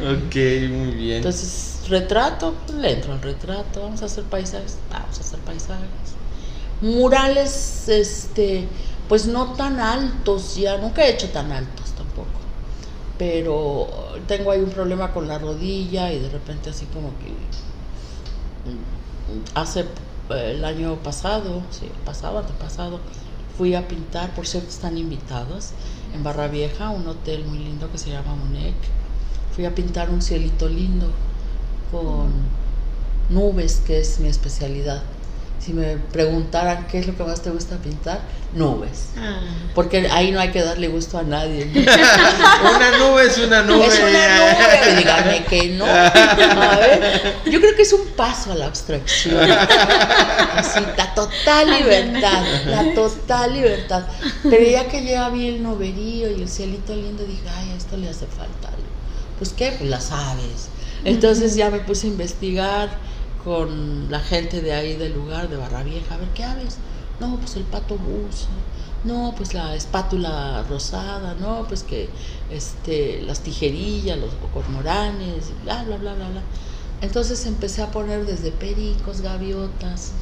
Ok, muy bien. Entonces, retrato, pues, le entro al retrato, vamos a hacer paisajes, vamos a hacer paisajes. Murales, este, pues no tan altos ya, nunca he hecho tan altos tampoco. Pero tengo ahí un problema con la rodilla y de repente así como que mm, hace eh, el año pasado, sí, pasado, antepasado, fui a pintar, por cierto están invitados, en Barra Vieja, un hotel muy lindo que se llama Munec fui a pintar un cielito lindo con nubes, que es mi especialidad. Si me preguntaran qué es lo que más te gusta pintar, nubes. Ah. Porque ahí no hay que darle gusto a nadie. una nube es una nube. Es una nube, díganme que no. A ver, yo creo que es un paso a la abstracción. Así, la total libertad, la total libertad. Pero ya que llega bien el noverío y el cielito lindo, dije, ay, esto le hace falta pues qué, pues las aves. Entonces ya me puse a investigar con la gente de ahí del lugar, de Barra Vieja, a ver qué aves. no, pues el pato buzo, no, pues la espátula rosada, no, pues que este, las tijerillas, los cormoranes, bla, bla, bla, bla, bla. Entonces empecé a poner desde pericos, gaviotas,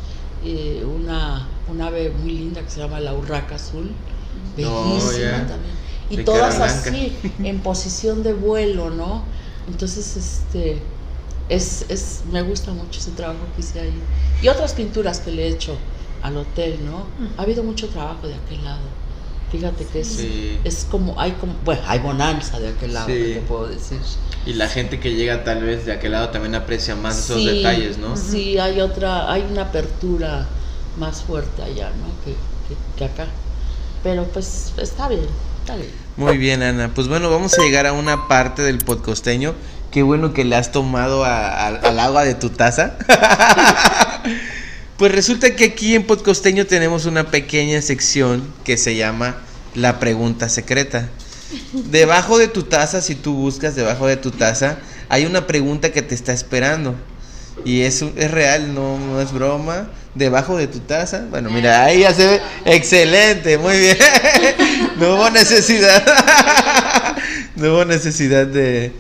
eh, una, una ave muy linda que se llama la urraca azul, No, bellísima ya. también. Y De todas así, en posición de vuelo, ¿no? Entonces, este, es, es, me gusta mucho ese trabajo que hice ahí. Y otras pinturas que le he hecho al hotel, ¿no? Ha habido mucho trabajo de aquel lado. Fíjate que es, Sí. es como, hay como, bueno, hay bonanza de aquel lado, Sí. ¿qué te puedo decir? Y la gente que llega tal vez de aquel lado también aprecia más esos Sí, detalles, ¿no? Sí, hay otra, hay una apertura más fuerte allá, ¿no? Que, que- que acá. Pero pues está bien, Muy bien, Ana. Pues bueno, vamos a llegar a una parte del podcosteño. Qué bueno que le has tomado al agua de tu taza. pues resulta que aquí en podcosteño tenemos una pequeña sección que se llama la pregunta secreta. Debajo de tu taza, si tú buscas debajo de tu taza, hay una pregunta que te está esperando. Y es, es real, no es broma. Debajo de tu taza. Bueno, mira, ahí ya se ve. Excelente, muy bien. No hubo necesidad. No hubo necesidad de,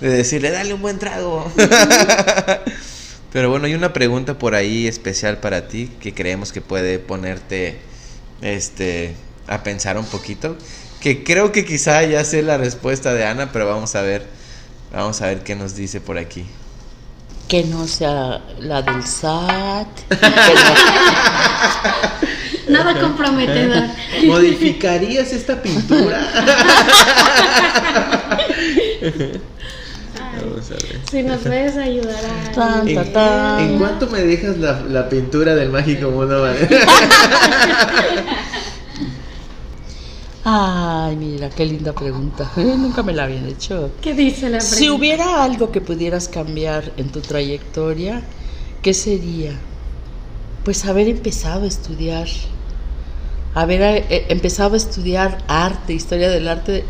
de decirle, dale un buen trago. Pero bueno, hay una pregunta por ahí especial para ti que creemos que puede ponerte este, a pensar un poquito. Que creo que quizá ya sé la respuesta de Ana, pero vamos a ver. Vamos a ver qué nos dice por aquí. Que no sea la del SAT. que no- Nada comprometedor. ¿Modificarías esta pintura? Vamos a ver. Si nos puedes ayudar a. Tan, ¿En, en cuánto me dejas la, la pintura del mágico mundo? Ay, mira, qué linda pregunta. Nunca me la habían hecho. ¿Qué dice la Si pregunta? hubiera algo que pudieras cambiar en tu trayectoria, ¿qué sería? Pues haber empezado a estudiar, haber eh, empezado a estudiar arte, historia del arte,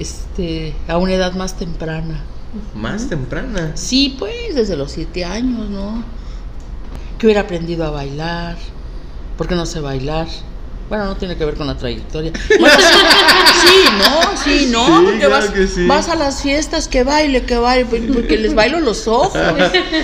este, a una edad más temprana. Más temprana. Sí, pues desde los siete años, ¿no? Que hubiera aprendido a bailar, porque no sé bailar. Bueno, no tiene que ver con la trayectoria. Bueno, sí, sí, no, sí, no, Sí, porque claro vas, que sí. vas a las fiestas, que baile, que baile, porque- porque les bailo los ojos.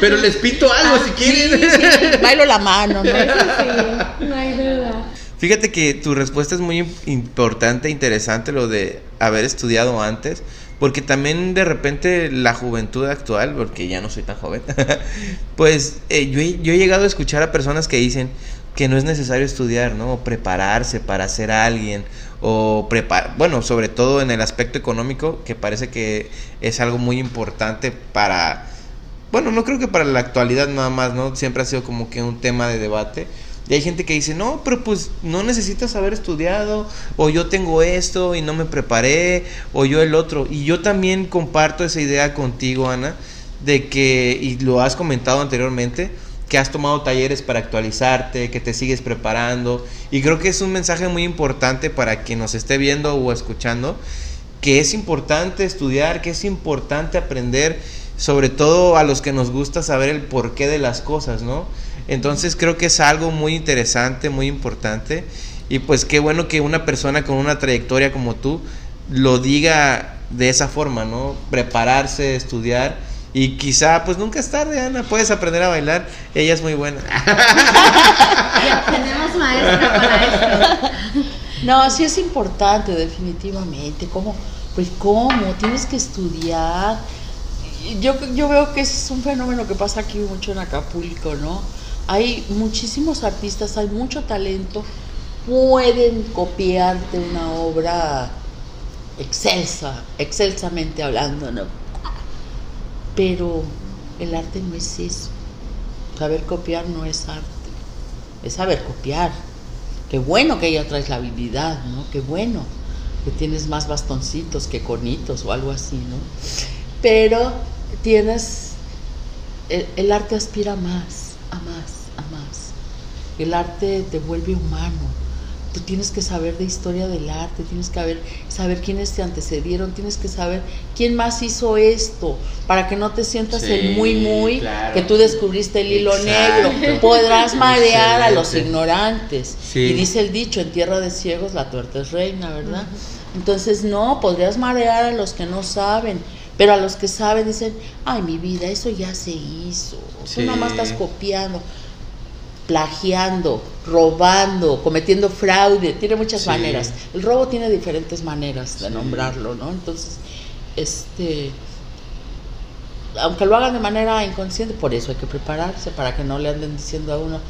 Pero les pinto algo si Sí, quieren. sí, sí, bailo la mano, ¿no? Sí, no hay duda. Fíjate que tu respuesta es muy im- importante, interesante lo de haber estudiado antes, porque también de repente la juventud actual, porque ya no soy tan joven, pues eh, yo, he, yo he llegado a escuchar a personas que dicen que no es necesario estudiar, ¿no? O prepararse para ser alguien, o prepar bueno, sobre todo en el aspecto económico, que parece que es algo muy importante para, bueno, no creo que para la actualidad nada más, ¿no? Siempre ha sido como que un tema de debate. Y hay gente que dice, no, pero pues no necesitas haber estudiado, o yo tengo esto y no me preparé, o yo el otro. Y yo también comparto esa idea contigo, Ana, de que, y lo has comentado anteriormente, que has tomado talleres para actualizarte, que te sigues preparando. Y creo que es un mensaje muy importante para quien nos esté viendo o escuchando, que es importante estudiar, que es importante aprender, sobre todo a los que nos gusta saber el porqué de las cosas, ¿no? Entonces creo que es algo muy interesante, muy importante. Y pues qué bueno que una persona con una trayectoria como tú lo diga de esa forma, ¿no? Prepararse, estudiar. Y quizá, pues nunca es tarde, Ana, puedes aprender a bailar. Ella es muy buena. Ya tenemos maestra para esto. No, sí es importante, definitivamente. ¿Cómo? Pues cómo, tienes que estudiar. Yo, yo veo que es un fenómeno que pasa aquí mucho en Acapulco, ¿no? Hay muchísimos artistas, hay mucho talento, pueden copiarte una obra excelsa, excelsamente hablando, ¿no? Pero el arte no es eso. Saber copiar no es arte, es saber copiar. Qué bueno que ya traes la habilidad, ¿no? Qué bueno que tienes más bastoncitos que conitos o algo así, ¿no? Pero tienes, el, el arte aspira más, a más, a más. El arte te vuelve humano, tú tienes que saber de historia del arte, tienes que saber, saber quiénes te antecedieron, tienes que saber quién más hizo esto, para que no te sientas Sí, el muy muy, claro. que tú descubriste el hilo Exacto. negro. Podrás marear a los ignorantes. Sí. Y dice el dicho, en tierra de ciegos la tuerta es reina, ¿verdad? Entonces, no, podrías marear a los que no saben. Pero a los que saben dicen, ay, mi vida, eso ya se hizo. Sí. Tú nomás estás copiando plagiando, robando, cometiendo fraude, tiene muchas Sí. maneras. El robo tiene diferentes maneras de nombrarlo, ¿no? Entonces, este, aunque lo hagan de manera inconsciente, por eso hay que prepararse para que no le anden diciendo a uno,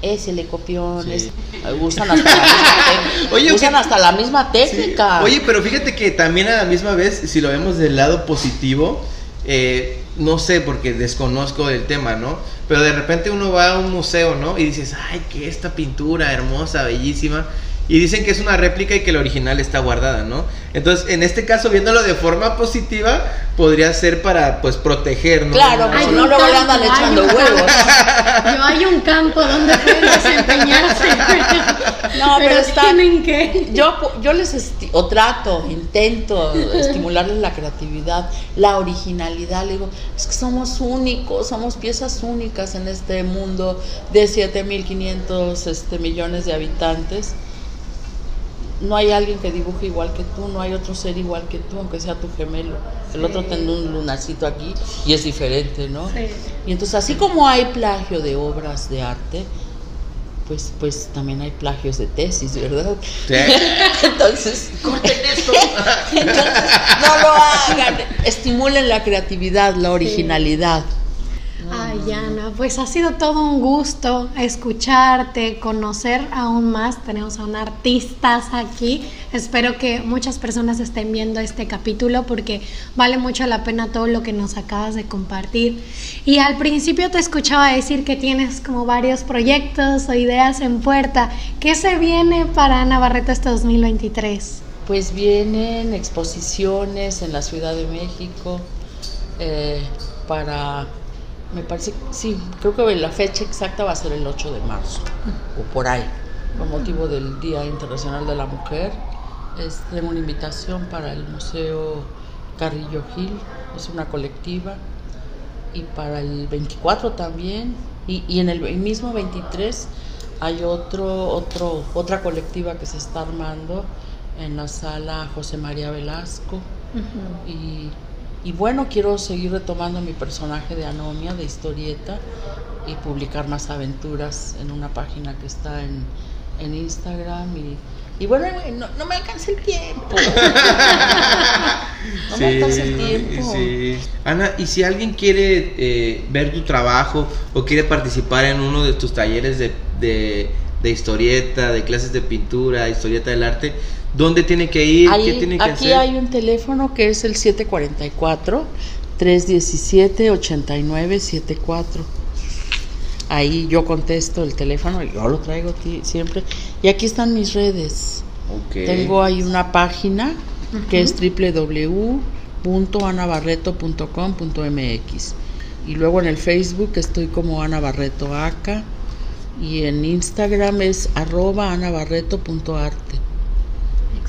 ese le copió, Sí. ese". usan hasta la misma. Oye, usan ¿qué- hasta la misma técnica. Oye, pero fíjate que también a la misma vez, si lo vemos del lado positivo, eh, no sé porque desconozco el tema, ¿no? Pero de repente uno va a un museo, ¿no? Y dices, ay, que esta pintura hermosa, bellísima. Y dicen que es una réplica y que la original está guardada, ¿no? Entonces, en este caso, viéndolo de forma positiva, podría ser para, pues, proteger, ¿no? Claro, pues no luego le andan echando huevos. Yo hay un campo donde pueden desempeñarse. No, pero está- tienen que. Yo, yo les esti- o trato, intento estimularles la creatividad, la originalidad. Le digo, es que somos únicos, somos piezas únicas en este mundo de 7.500 este, millones de habitantes. No hay alguien que dibuje igual que tú, no hay otro ser igual que tú, aunque sea tu gemelo. El otro tiene un lunacito aquí y es diferente, ¿no? Sí. Y entonces, así como hay plagio de obras de arte, pues, pues también hay plagios de tesis, ¿verdad? Sí. Entonces, corten esto. Entonces, no lo hagan. Estimulen la creatividad, la originalidad. Pues ha sido todo un gusto escucharte, conocer aún más. Tenemos a un artistas aquí. Espero que muchas personas estén viendo este capítulo porque vale mucho la pena todo lo que nos acabas de compartir. Y al principio te escuchaba decir que tienes como varios proyectos o ideas en puerta. ¿Qué se viene para Ana Barreto este 2023? Pues vienen exposiciones en la Ciudad de México eh, para, me parece, sí, creo que la fecha exacta va a ser el 8 de marzo o por ahí, con motivo del Día Internacional de la Mujer. Es, tengo una invitación para el Museo Carrillo Gil, es una colectiva, y para el 24 también, y, y en el mismo 23 hay otro, otro, otra colectiva que se está armando en la sala José María Velasco. Y, y bueno, quiero seguir retomando mi personaje de Anomia, de historieta, y publicar más aventuras en una página que está en, en Instagram. Y, y bueno, no, no me alcanza el tiempo. no me alcanza el tiempo. sí. Ana, y si alguien quiere eh, ver tu trabajo o quiere participar en uno de tus talleres de, de, de historieta, de clases de pintura, historieta del arte, ¿dónde tiene que ir? ¿Qué tiene que aquí hacer? hay un teléfono que es el 744 317 8974. Ahí yo contesto el teléfono, yo lo traigo aquí siempre. Y aquí están mis redes. Ok. Tengo ahí una página que es www.anabarreto.com.mx. Y luego en el Facebook estoy como Ana Barreto Aca. Y en Instagram es arroba anabarreto.arte.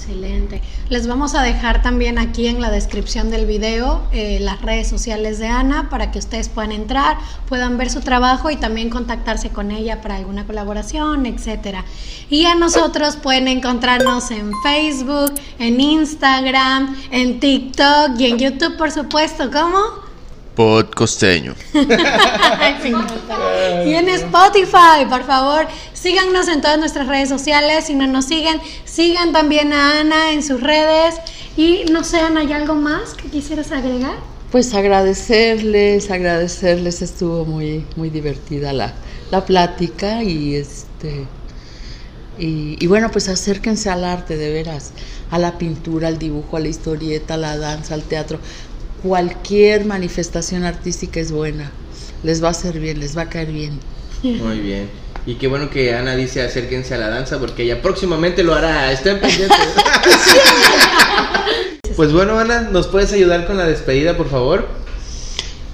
Excelente. Les vamos a dejar también aquí en la descripción del video eh, las redes sociales de Ana para que ustedes puedan entrar, puedan ver su trabajo y también contactarse con ella para alguna colaboración, etcétera. Y a nosotros pueden encontrarnos en Facebook, en Instagram, en TikTok y en YouTube, por supuesto. ¿Cómo? Me encanta. Y en Spotify, por favor, síganos en todas nuestras redes sociales. Si no nos siguen, sigan también a Ana en sus redes. Y no sé, Ana, ¿hay algo más que quisieras agregar? Pues agradecerles, agradecerles, estuvo muy, muy divertida la, la plática y este y, y bueno, pues acérquense al arte de veras, a la pintura, al dibujo, a la historieta, a la danza, al teatro. Cualquier manifestación artística es buena, les va a hacer bien, les va a caer bien. Muy bien. Y qué bueno que Ana dice acérquense a la danza porque ella próximamente lo hará. Estén pendientes. pues bueno, Ana, ¿nos puedes ayudar con la despedida, por favor?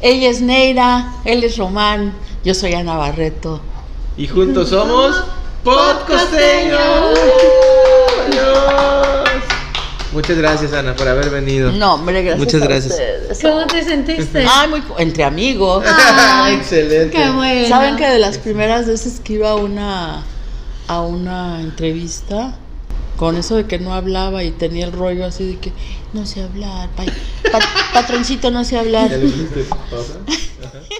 Ella es Neira, él es Román, yo soy Ana Barreto. Y juntos somos Podcosteños. Muchas gracias, Ana, por haber venido. No, hombre, gracias. Muchas a gracias. ustedes. ¿Cómo te sentiste? Ay, muy entre amigos. Ay, Excelente. Qué bueno. ¿Saben que de las primeras veces que iba a una a una entrevista con eso de que no hablaba y tenía el rollo así de que no sé hablar, pa- pa- patroncito no sé hablar. ¿Ya le dijiste?